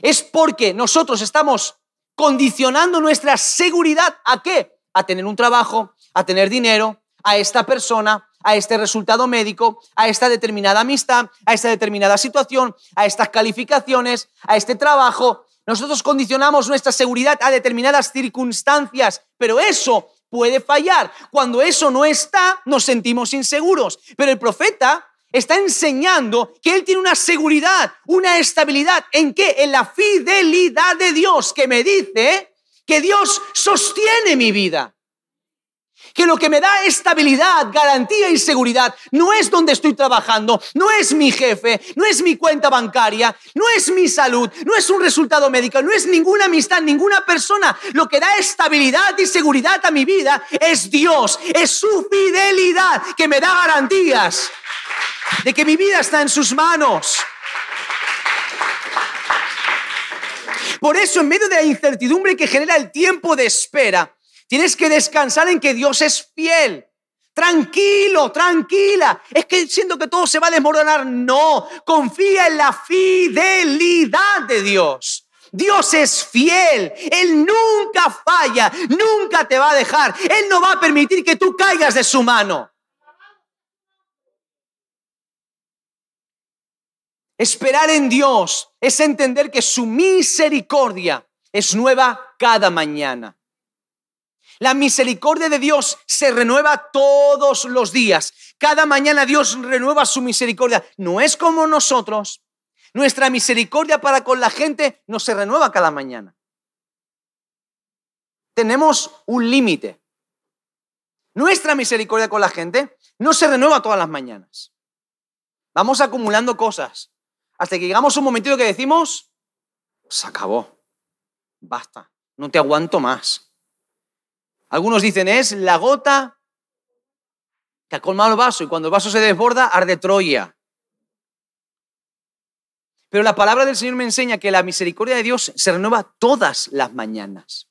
es porque nosotros estamos condicionando nuestra seguridad a qué? A tener un trabajo, a tener dinero, a esta persona, a este resultado médico, a esta determinada amistad, a esta determinada situación, a estas calificaciones, a este trabajo. Nosotros condicionamos nuestra seguridad a determinadas circunstancias, pero eso puede fallar. Cuando eso no está, nos sentimos inseguros. Pero el profeta está enseñando que él tiene una seguridad, una estabilidad. ¿En qué? En la fidelidad de Dios que me dice que Dios sostiene mi vida que lo que me da estabilidad, garantía y seguridad no es donde estoy trabajando, no es mi jefe, no es mi cuenta bancaria, no es mi salud, no es un resultado médico, no es ninguna amistad, ninguna persona. Lo que da estabilidad y seguridad a mi vida es Dios, es su fidelidad que me da garantías de que mi vida está en sus manos. Por eso, en medio de la incertidumbre que genera el tiempo de espera, Tienes que descansar en que Dios es fiel. Tranquilo, tranquila. Es que siento que todo se va a desmoronar. No, confía en la fidelidad de Dios. Dios es fiel, Él nunca falla, nunca te va a dejar, Él no va a permitir que tú caigas de su mano. Esperar en Dios es entender que su misericordia es nueva cada mañana. La misericordia de Dios se renueva todos los días. Cada mañana Dios renueva su misericordia. No es como nosotros. Nuestra misericordia para con la gente no se renueva cada mañana. Tenemos un límite. Nuestra misericordia con la gente no se renueva todas las mañanas. Vamos acumulando cosas hasta que llegamos a un momentito que decimos, se acabó, basta, no te aguanto más. Algunos dicen es la gota que ha colmado el vaso y cuando el vaso se desborda, arde Troya. Pero la palabra del Señor me enseña que la misericordia de Dios se renueva todas las mañanas.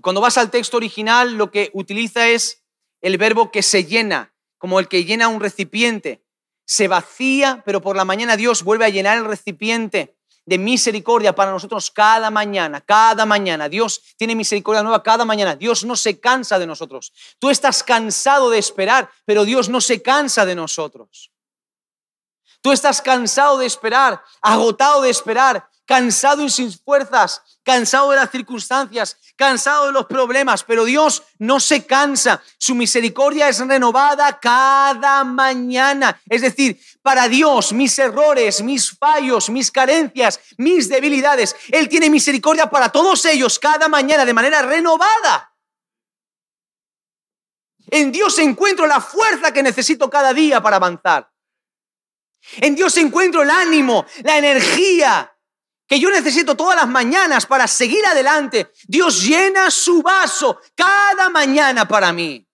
Cuando vas al texto original, lo que utiliza es el verbo que se llena, como el que llena un recipiente. Se vacía, pero por la mañana Dios vuelve a llenar el recipiente de misericordia para nosotros cada mañana, cada mañana. Dios tiene misericordia nueva cada mañana. Dios no se cansa de nosotros. Tú estás cansado de esperar, pero Dios no se cansa de nosotros. Tú estás cansado de esperar, agotado de esperar, cansado y sin fuerzas, cansado de las circunstancias, cansado de los problemas, pero Dios no se cansa. Su misericordia es renovada cada mañana. Es decir, para Dios, mis errores, mis fallos, mis carencias, mis debilidades, Él tiene misericordia para todos ellos cada mañana de manera renovada. En Dios encuentro la fuerza que necesito cada día para avanzar. En Dios encuentro el ánimo, la energía que yo necesito todas las mañanas para seguir adelante. Dios llena su vaso cada mañana para mí.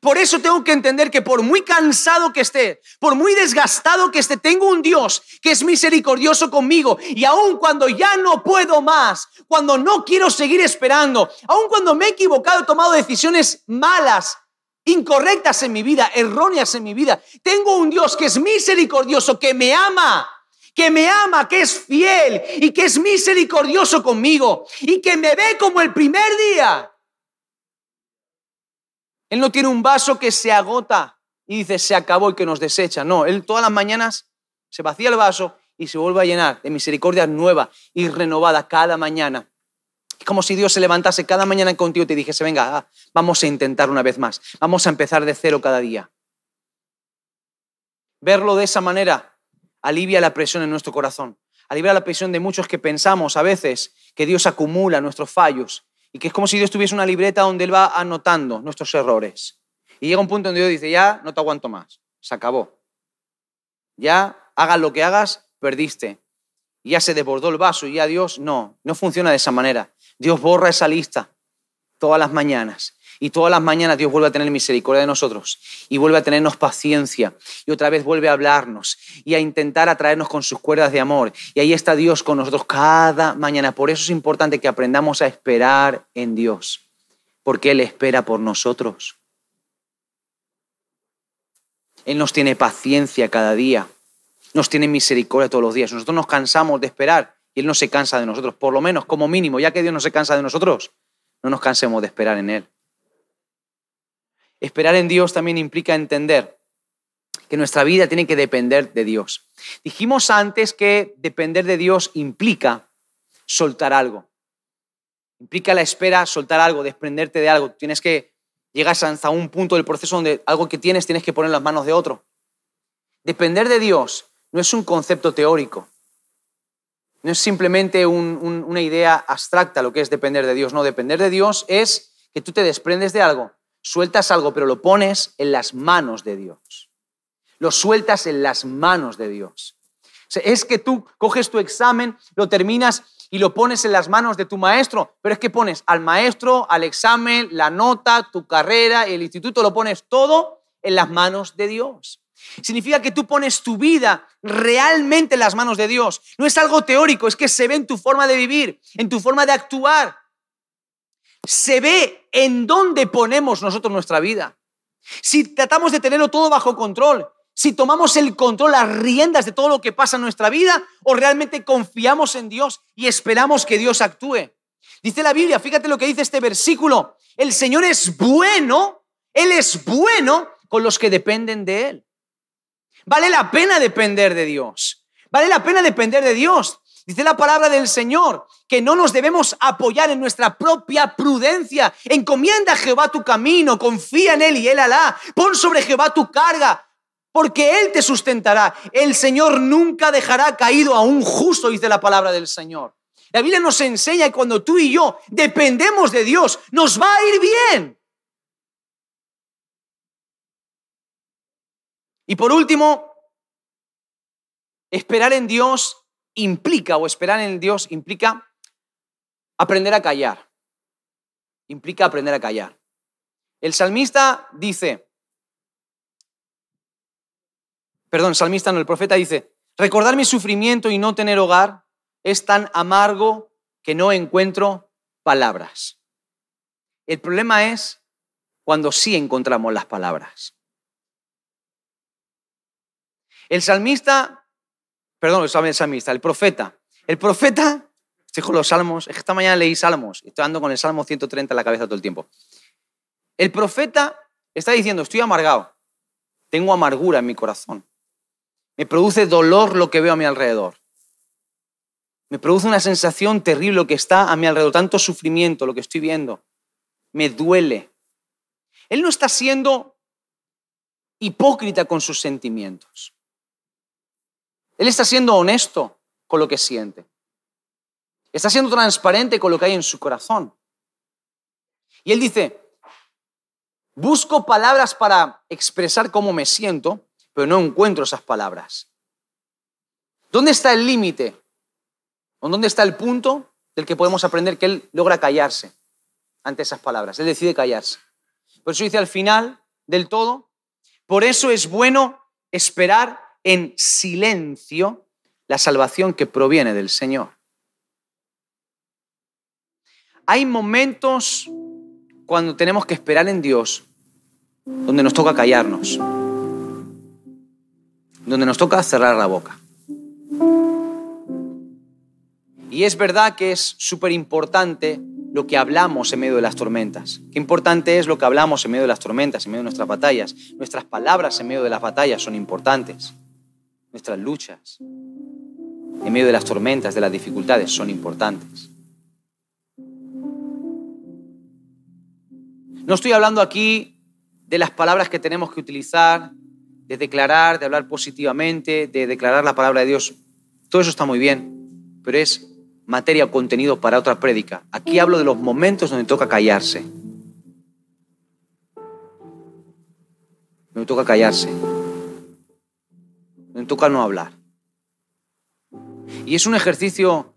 Por eso tengo que entender que por muy cansado que esté, por muy desgastado que esté, tengo un Dios que es misericordioso conmigo. Y aun cuando ya no puedo más, cuando no quiero seguir esperando, aun cuando me he equivocado, he tomado decisiones malas, incorrectas en mi vida, erróneas en mi vida. Tengo un Dios que es misericordioso, que me ama, que me ama, que es fiel y que es misericordioso conmigo y que me ve como el primer día. Él no tiene un vaso que se agota y dice se acabó y que nos desecha. No, Él todas las mañanas se vacía el vaso y se vuelve a llenar de misericordia nueva y renovada cada mañana como si Dios se levantase cada mañana contigo y te dijese, venga, ah, vamos a intentar una vez más, vamos a empezar de cero cada día. Verlo de esa manera alivia la presión en nuestro corazón, alivia la presión de muchos que pensamos a veces que Dios acumula nuestros fallos y que es como si Dios tuviese una libreta donde Él va anotando nuestros errores. Y llega un punto donde Dios dice, ya no te aguanto más, se acabó. Ya hagas lo que hagas, perdiste. ya se desbordó el vaso y ya Dios no, no funciona de esa manera. Dios borra esa lista todas las mañanas. Y todas las mañanas Dios vuelve a tener misericordia de nosotros y vuelve a tenernos paciencia y otra vez vuelve a hablarnos y a intentar atraernos con sus cuerdas de amor. Y ahí está Dios con nosotros cada mañana. Por eso es importante que aprendamos a esperar en Dios, porque Él espera por nosotros. Él nos tiene paciencia cada día, nos tiene misericordia todos los días. Nosotros nos cansamos de esperar y Él no se cansa de nosotros, por lo menos como mínimo, ya que Dios no se cansa de nosotros, no nos cansemos de esperar en Él. Esperar en Dios también implica entender que nuestra vida tiene que depender de Dios. Dijimos antes que depender de Dios implica soltar algo. Implica la espera, soltar algo, desprenderte de algo. Tienes que llegar hasta un punto del proceso donde algo que tienes tienes que poner en las manos de otro. Depender de Dios no es un concepto teórico. No es simplemente una idea abstracta lo que es depender de Dios. No, depender de Dios es que tú te desprendes de algo, sueltas algo, pero lo pones en las manos de Dios. Lo sueltas en las manos de Dios. es que tú coges tu examen, lo terminas y lo pones en las manos de tu maestro, pero es que pones al maestro, al examen, la nota, tu carrera, el instituto, lo pones todo en las manos de Dios. Significa que tú pones tu vida realmente en las manos de Dios. No es algo teórico, es que se ve en tu forma de vivir, en tu forma de actuar. Se ve en dónde ponemos nosotros nuestra vida. Si tratamos de tenerlo todo bajo control, si tomamos el control, las riendas de todo lo que pasa en nuestra vida, o realmente confiamos en Dios y esperamos que Dios actúe. Dice la Biblia, fíjate lo que dice este versículo, el Señor es bueno, Él es bueno con los que dependen de Él. Vale la pena depender de Dios. Vale la pena depender de Dios. Dice la palabra del Señor que no nos debemos apoyar en nuestra propia prudencia. Encomienda a Jehová tu camino, confía en Él y Él hará. Pon sobre Jehová tu carga, porque Él te sustentará. El Señor nunca dejará caído a un justo, dice la palabra del Señor. La Biblia nos enseña que cuando tú y yo dependemos de Dios, nos va a ir bien. Y por último, esperar en Dios implica, o esperar en Dios implica aprender a callar. implica aprender a callar. El salmista dice, perdón, salmista no, el profeta dice, recordar mi sufrimiento y no tener hogar es tan amargo que no encuentro palabras. El problema es cuando sí encontramos las palabras. El salmista, perdón, el salmista, el profeta, el profeta, con los salmos, esta mañana leí salmos, estoy andando con el salmo 130 en la cabeza todo el tiempo. El profeta está diciendo, estoy amargado, tengo amargura en mi corazón, me produce dolor lo que veo a mi alrededor, me produce una sensación terrible lo que está a mi alrededor, tanto sufrimiento lo que estoy viendo, me duele. Él no está siendo hipócrita con sus sentimientos. Él está siendo honesto con lo que siente. Está siendo transparente con lo que hay en su corazón. Y él dice, busco palabras para expresar cómo me siento, pero no encuentro esas palabras. ¿Dónde está el límite? ¿O dónde está el punto del que podemos aprender que él logra callarse ante esas palabras? Él decide callarse. Por eso dice al final del todo, por eso es bueno esperar en silencio la salvación que proviene del Señor. Hay momentos cuando tenemos que esperar en Dios donde nos toca callarnos, donde nos toca cerrar la boca. Y es verdad que es súper importante lo que hablamos en medio de las tormentas. Qué importante es lo que hablamos en medio de las tormentas, en medio de nuestras batallas. Nuestras palabras en medio de las batallas son importantes nuestras luchas, en medio de las tormentas, de las dificultades, son importantes. No estoy hablando aquí de las palabras que tenemos que utilizar, de declarar, de hablar positivamente, de declarar la palabra de Dios. Todo eso está muy bien, pero es materia o contenido para otra prédica. Aquí hablo de los momentos donde toca callarse. Donde toca callarse me toca no hablar. Y es un ejercicio,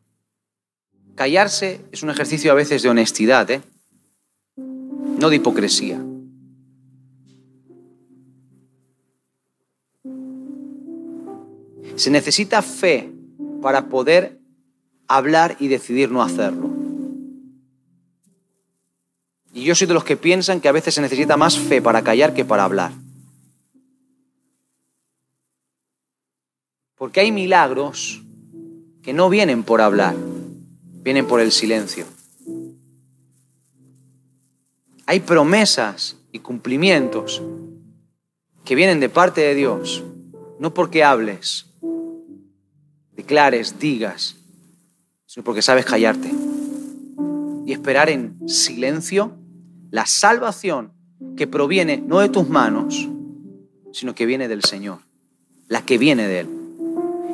callarse es un ejercicio a veces de honestidad, ¿eh? no de hipocresía. Se necesita fe para poder hablar y decidir no hacerlo. Y yo soy de los que piensan que a veces se necesita más fe para callar que para hablar. Porque hay milagros que no vienen por hablar, vienen por el silencio. Hay promesas y cumplimientos que vienen de parte de Dios, no porque hables, declares, digas, sino porque sabes callarte y esperar en silencio la salvación que proviene no de tus manos, sino que viene del Señor, la que viene de Él.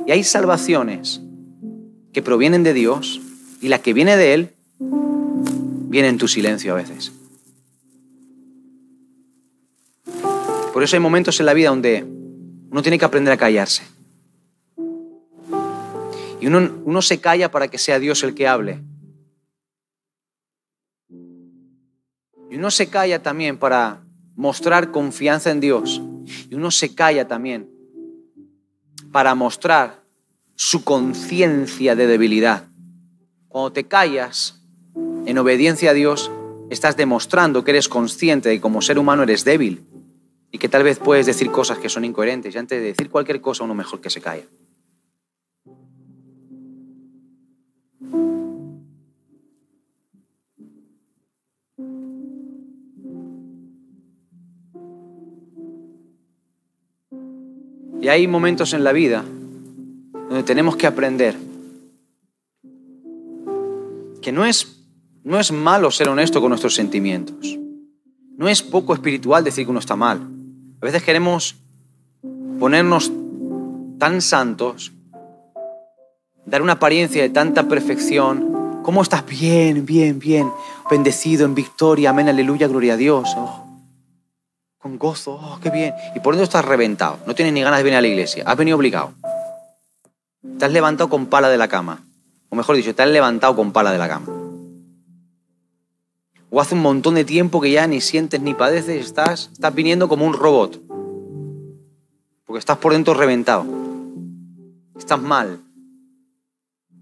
Y hay salvaciones que provienen de Dios y la que viene de Él viene en tu silencio a veces. Por eso hay momentos en la vida donde uno tiene que aprender a callarse. Y uno, uno se calla para que sea Dios el que hable. Y uno se calla también para mostrar confianza en Dios. Y uno se calla también para mostrar su conciencia de debilidad. Cuando te callas en obediencia a Dios, estás demostrando que eres consciente de que como ser humano eres débil y que tal vez puedes decir cosas que son incoherentes y antes de decir cualquier cosa uno mejor que se calla. Y hay momentos en la vida donde tenemos que aprender que no es, no es malo ser honesto con nuestros sentimientos. No es poco espiritual decir que uno está mal. A veces queremos ponernos tan santos, dar una apariencia de tanta perfección. ¿Cómo estás? Bien, bien, bien. Bendecido en victoria. Amén, aleluya, gloria a Dios. Con gozo, oh, qué bien. Y por dentro estás reventado, no tienes ni ganas de venir a la iglesia, has venido obligado. Te has levantado con pala de la cama, o mejor dicho, te has levantado con pala de la cama. O hace un montón de tiempo que ya ni sientes ni padeces, estás, estás viniendo como un robot. Porque estás por dentro reventado. Estás mal.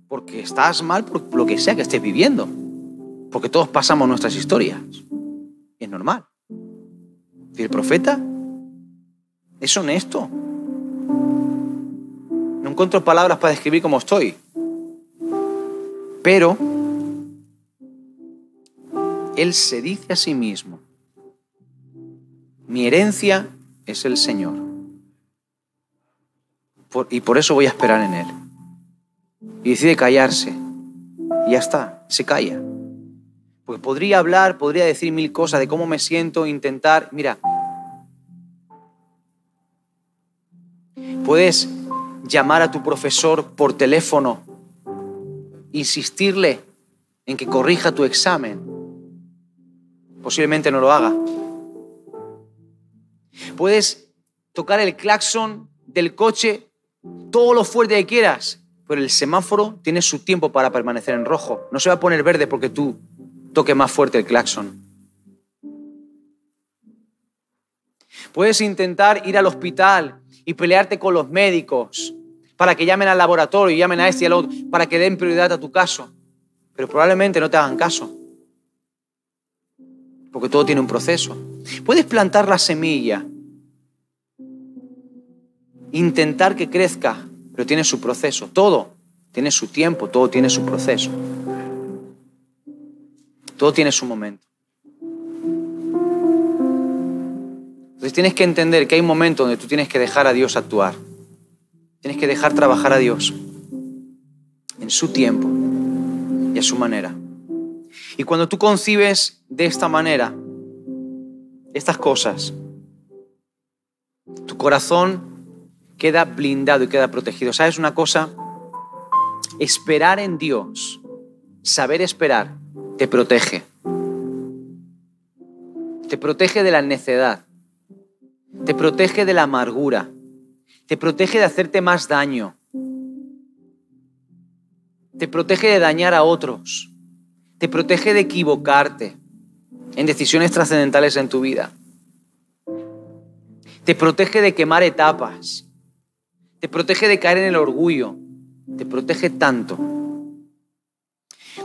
Porque estás mal por lo que sea que estés viviendo. Porque todos pasamos nuestras historias. es normal. Y el profeta es honesto. No encuentro palabras para describir cómo estoy. Pero él se dice a sí mismo, mi herencia es el Señor. y por eso voy a esperar en Él. Y decide callarse. Y ya está, se calla. Porque podría hablar, podría decir mil cosas de cómo me siento, intentar. Mira, puedes llamar a tu profesor por teléfono, insistirle en que corrija tu examen. Posiblemente no lo haga. Puedes tocar el claxon del coche todo lo fuerte que quieras, pero el semáforo tiene su tiempo para permanecer en rojo. No se va a poner verde porque tú toque más fuerte el claxon. Puedes intentar ir al hospital y pelearte con los médicos para que llamen al laboratorio y llamen a este y al otro, para que den prioridad a tu caso. Pero probablemente no te hagan caso. Porque todo tiene un proceso. Puedes plantar la semilla, intentar que crezca, pero tiene su proceso. Todo tiene su tiempo, todo tiene su proceso. Todo tiene su momento. Entonces tienes que entender que hay un momento donde tú tienes que dejar a Dios actuar. Tienes que dejar trabajar a Dios en su tiempo y a su manera. Y cuando tú concibes de esta manera estas cosas, tu corazón queda blindado y queda protegido. ¿Sabes una cosa? Esperar en Dios, saber esperar, te protege. Te protege de la necedad. Te protege de la amargura. Te protege de hacerte más daño. Te protege de dañar a otros. Te protege de equivocarte en decisiones trascendentales en tu vida. Te protege de quemar etapas. Te protege de caer en el orgullo. Te protege tanto.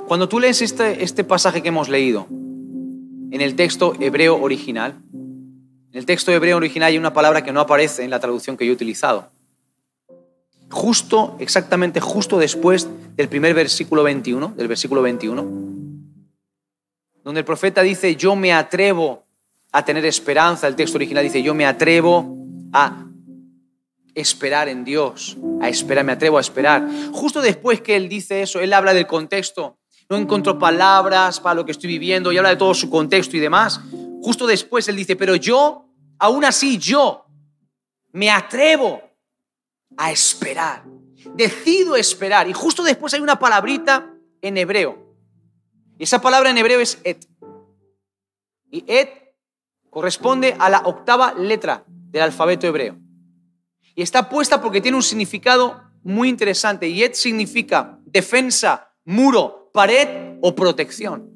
Cuando tú lees este, este pasaje que hemos leído en el texto hebreo original, en el texto hebreo original hay una palabra que no aparece en la traducción que yo he utilizado. Justo, exactamente justo después del primer versículo 21, del versículo 21, donde el profeta dice, yo me atrevo a tener esperanza, el texto original dice, yo me atrevo a esperar en Dios, a esperar, me atrevo a esperar. Justo después que él dice eso, él habla del contexto no encontró palabras para lo que estoy viviendo y habla de todo su contexto y demás. Justo después él dice, pero yo, aún así yo, me atrevo a esperar. Decido esperar. Y justo después hay una palabrita en hebreo. Y esa palabra en hebreo es et. Y et corresponde a la octava letra del alfabeto hebreo. Y está puesta porque tiene un significado muy interesante. Y et significa defensa, muro, pared o protección.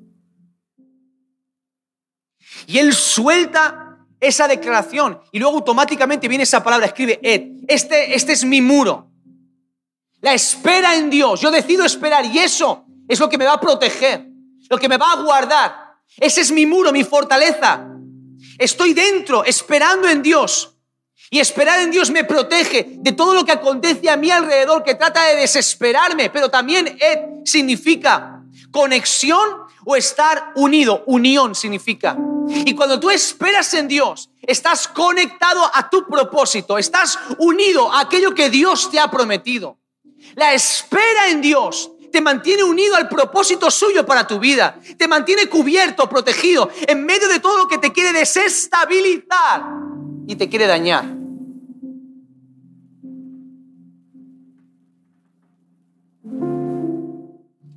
Y él suelta esa declaración y luego automáticamente viene esa palabra, escribe Ed, este, este es mi muro. La espera en Dios, yo decido esperar y eso es lo que me va a proteger, lo que me va a guardar. Ese es mi muro, mi fortaleza. Estoy dentro, esperando en Dios. Y esperar en Dios me protege de todo lo que acontece a mi alrededor, que trata de desesperarme. Pero también Ed significa conexión o estar unido. Unión significa. Y cuando tú esperas en Dios, estás conectado a tu propósito, estás unido a aquello que Dios te ha prometido. La espera en Dios te mantiene unido al propósito suyo para tu vida, te mantiene cubierto, protegido, en medio de todo lo que te quiere desestabilizar y te quiere dañar.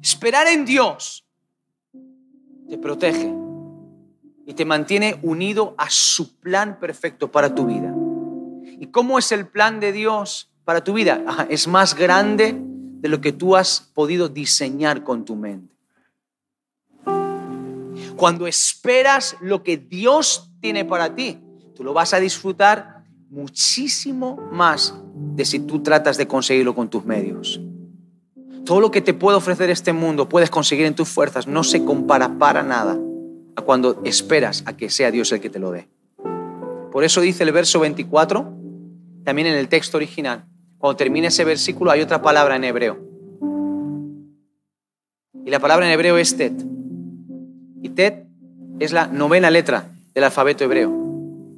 Esperar en Dios te protege y te mantiene unido a su plan perfecto para tu vida. ¿Y cómo es el plan de Dios para tu vida? es más grande de lo que tú has podido diseñar con tu mente. Cuando esperas lo que Dios tiene para ti, tú lo vas a disfrutar muchísimo más de si tú tratas de conseguirlo con tus medios. Todo lo que te puede ofrecer este mundo puedes conseguir en tus fuerzas, no se compara para nada a cuando esperas a que sea Dios el que te lo dé. Por eso dice el verso 24, también en el texto original, cuando termina ese versículo hay otra palabra en hebreo. Y la palabra en hebreo es tet. Y tet es la novena letra del alfabeto hebreo.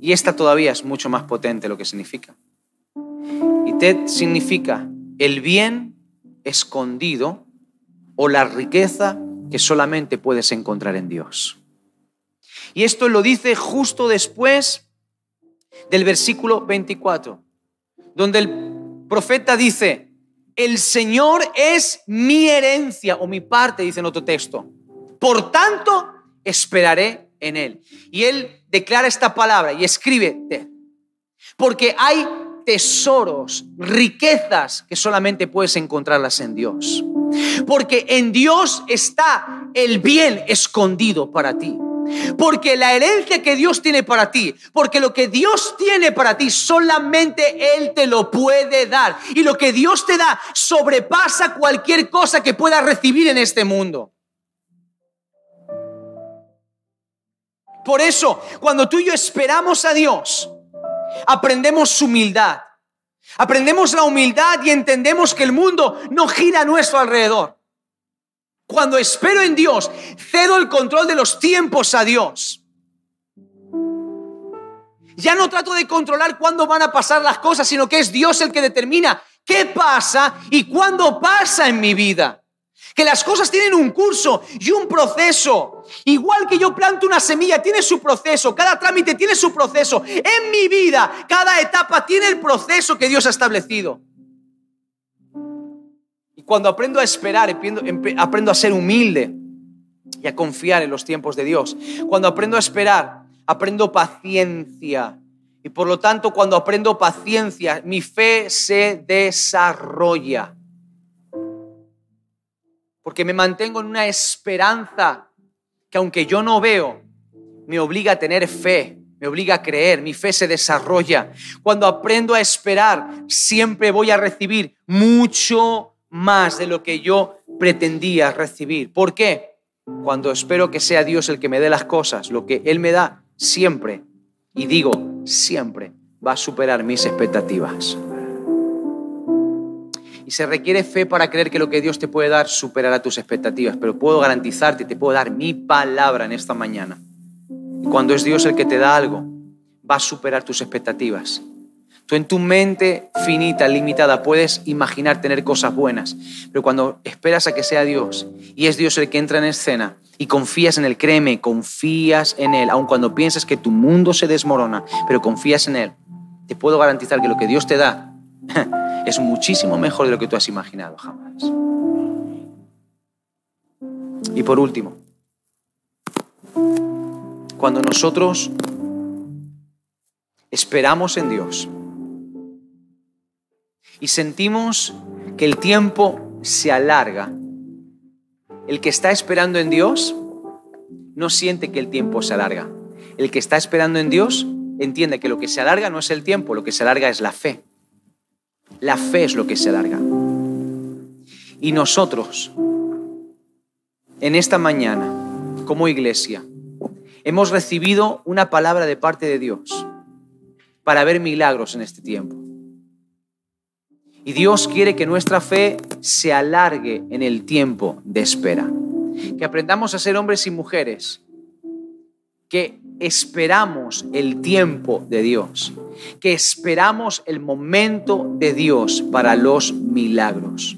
Y esta todavía es mucho más potente lo que significa. Y tet significa el bien escondido o la riqueza que solamente puedes encontrar en Dios. Y esto lo dice justo después del versículo 24, donde el profeta dice, el Señor es mi herencia o mi parte, dice en otro texto. Por tanto, esperaré en Él. Y Él declara esta palabra y escribe, porque hay tesoros, riquezas que solamente puedes encontrarlas en Dios. Porque en Dios está el bien escondido para ti. Porque la herencia que Dios tiene para ti, porque lo que Dios tiene para ti, solamente Él te lo puede dar. Y lo que Dios te da sobrepasa cualquier cosa que puedas recibir en este mundo. Por eso, cuando tú y yo esperamos a Dios, aprendemos humildad. Aprendemos la humildad y entendemos que el mundo no gira a nuestro alrededor. Cuando espero en Dios, cedo el control de los tiempos a Dios. Ya no trato de controlar cuándo van a pasar las cosas, sino que es Dios el que determina qué pasa y cuándo pasa en mi vida que las cosas tienen un curso y un proceso. Igual que yo planto una semilla, tiene su proceso, cada trámite tiene su proceso. En mi vida, cada etapa tiene el proceso que Dios ha establecido. Y cuando aprendo a esperar, aprendo a ser humilde y a confiar en los tiempos de Dios. Cuando aprendo a esperar, aprendo paciencia. Y por lo tanto, cuando aprendo paciencia, mi fe se desarrolla porque me mantengo en una esperanza que aunque yo no veo, me obliga a tener fe, me obliga a creer, mi fe se desarrolla. Cuando aprendo a esperar, siempre voy a recibir mucho más de lo que yo pretendía recibir. ¿Por qué? Cuando espero que sea Dios el que me dé las cosas, lo que Él me da siempre, y digo siempre, va a superar mis expectativas. Y se requiere fe para creer que lo que Dios te puede dar superará tus expectativas. Pero puedo garantizarte, te puedo dar mi palabra en esta mañana. Cuando es Dios el que te da algo, va a superar tus expectativas. Tú en tu mente finita, limitada, puedes imaginar tener cosas buenas, pero cuando esperas a que sea Dios y es Dios el que entra en escena y confías en Él, créeme, confías en Él, aun cuando piensas que tu mundo se desmorona, pero confías en Él, te puedo garantizar que lo que Dios te da *laughs* es muchísimo mejor de lo que tú has imaginado jamás. Y por último, cuando nosotros esperamos en Dios y sentimos que el tiempo se alarga, el que está esperando en Dios no siente que el tiempo se alarga. El que está esperando en Dios entiende que lo que se alarga no es el tiempo, lo que se alarga es la fe. La fe es lo que se alarga. Y nosotros, en esta mañana, como iglesia, hemos recibido una palabra de parte de Dios para ver milagros en este tiempo. Y Dios quiere que nuestra fe se alargue en el tiempo de espera. Que aprendamos a ser hombres y mujeres que esperamos el tiempo de Dios, que esperamos el momento de Dios para los milagros.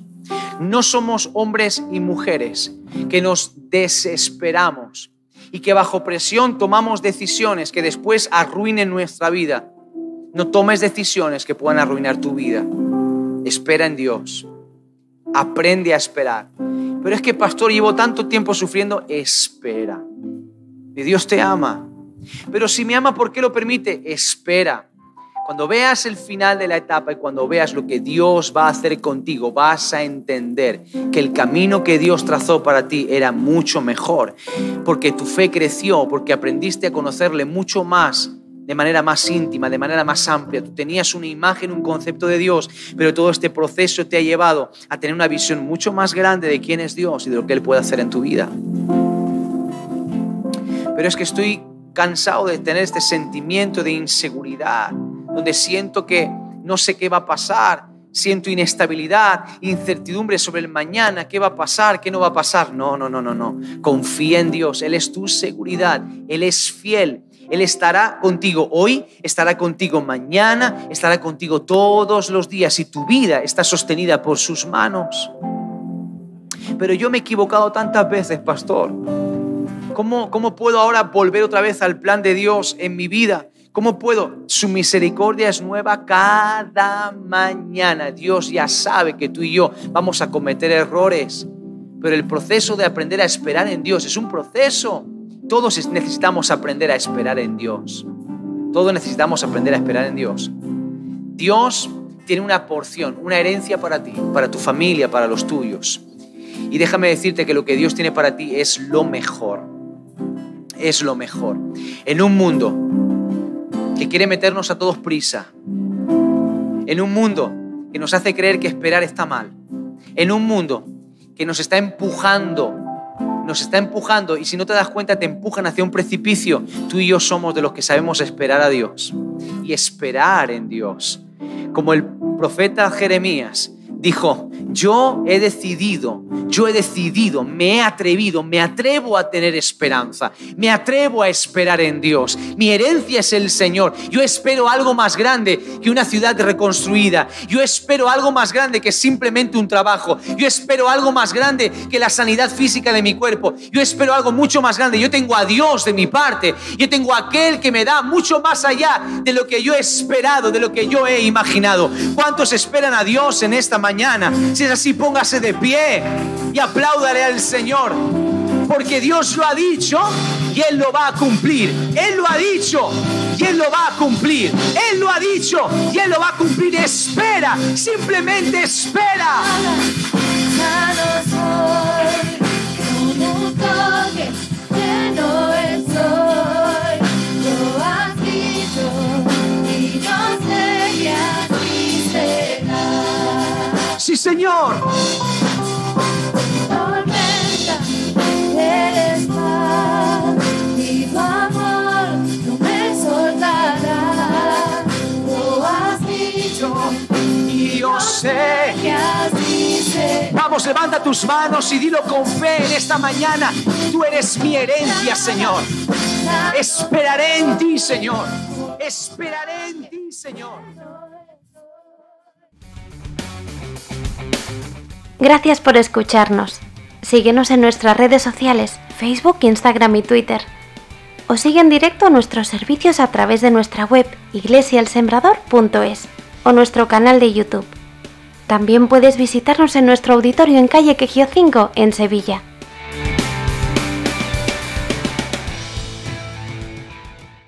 No somos hombres y mujeres que nos desesperamos y que bajo presión tomamos decisiones que después arruinen nuestra vida. No tomes decisiones que puedan arruinar tu vida. Espera en Dios. Aprende a esperar. Pero es que, pastor, llevo tanto tiempo sufriendo. Espera. Dios te ama. Pero si me ama, ¿por qué lo permite? Espera. Cuando veas el final de la etapa y cuando veas lo que Dios va a hacer contigo, vas a entender que el camino que Dios trazó para ti era mucho mejor, porque tu fe creció, porque aprendiste a conocerle mucho más de manera más íntima, de manera más amplia. Tú tenías una imagen, un concepto de Dios, pero todo este proceso te ha llevado a tener una visión mucho más grande de quién es Dios y de lo que Él puede hacer en tu vida. Pero es que estoy cansado de tener este sentimiento de inseguridad, donde siento que no sé qué va a pasar, siento inestabilidad, incertidumbre sobre el mañana, qué va a pasar, qué no va a pasar. No, no, no, no, no. Confía en Dios, Él es tu seguridad, Él es fiel. Él estará contigo hoy, estará contigo mañana, estará contigo todos los días y tu vida está sostenida por sus manos. Pero yo me he equivocado tantas veces, pastor. ¿Cómo, ¿Cómo puedo ahora volver otra vez al plan de Dios en mi vida? ¿Cómo puedo? Su misericordia es nueva cada mañana. Dios ya sabe que tú y yo vamos a cometer errores, pero el proceso de aprender a esperar en Dios es un proceso. Todos necesitamos aprender a esperar en Dios. Todos necesitamos aprender a esperar en Dios. Dios tiene una porción, una herencia para ti, para tu familia, para los tuyos. Y déjame decirte que lo que Dios tiene para ti es lo mejor. Es lo mejor. En un mundo que quiere meternos a todos prisa, en un mundo que nos hace creer que esperar está mal, en un mundo que nos está empujando, nos está empujando y si no te das cuenta te empujan hacia un precipicio, tú y yo somos de los que sabemos esperar a Dios y esperar en Dios. Como el profeta Jeremías dijo, yo he decidido, yo he decidido, me he atrevido, me atrevo a tener esperanza, me atrevo a esperar en Dios. Mi herencia es el Señor. Yo espero algo más grande que una ciudad reconstruida. Yo espero algo más grande que simplemente un trabajo. Yo espero algo más grande que la sanidad física de mi cuerpo. Yo espero algo mucho más grande. Yo tengo a Dios de mi parte. Yo tengo a aquel que me da mucho más allá de lo que yo he esperado, de lo que yo he imaginado. ¿Cuántos esperan a Dios en esta mañana? Si es así, póngase de pie y apláudale al Señor. Porque Dios lo ha dicho y Él lo va a cumplir. Él lo ha dicho y Él lo va a cumplir. Él lo ha dicho y Él lo va a cumplir. Espera, simplemente espera. Así será. Vamos, levanta tus manos y dilo con fe en esta mañana. Tú eres mi herencia, Señor. Esperaré en ti, Señor. Esperaré en ti, Señor. Gracias por escucharnos. Síguenos en nuestras redes sociales, Facebook, Instagram y Twitter. O sigue en directo nuestros servicios a través de nuestra web iglesialsembrador.es o nuestro canal de YouTube. También puedes visitarnos en nuestro auditorio en calle Quejío 5 en Sevilla.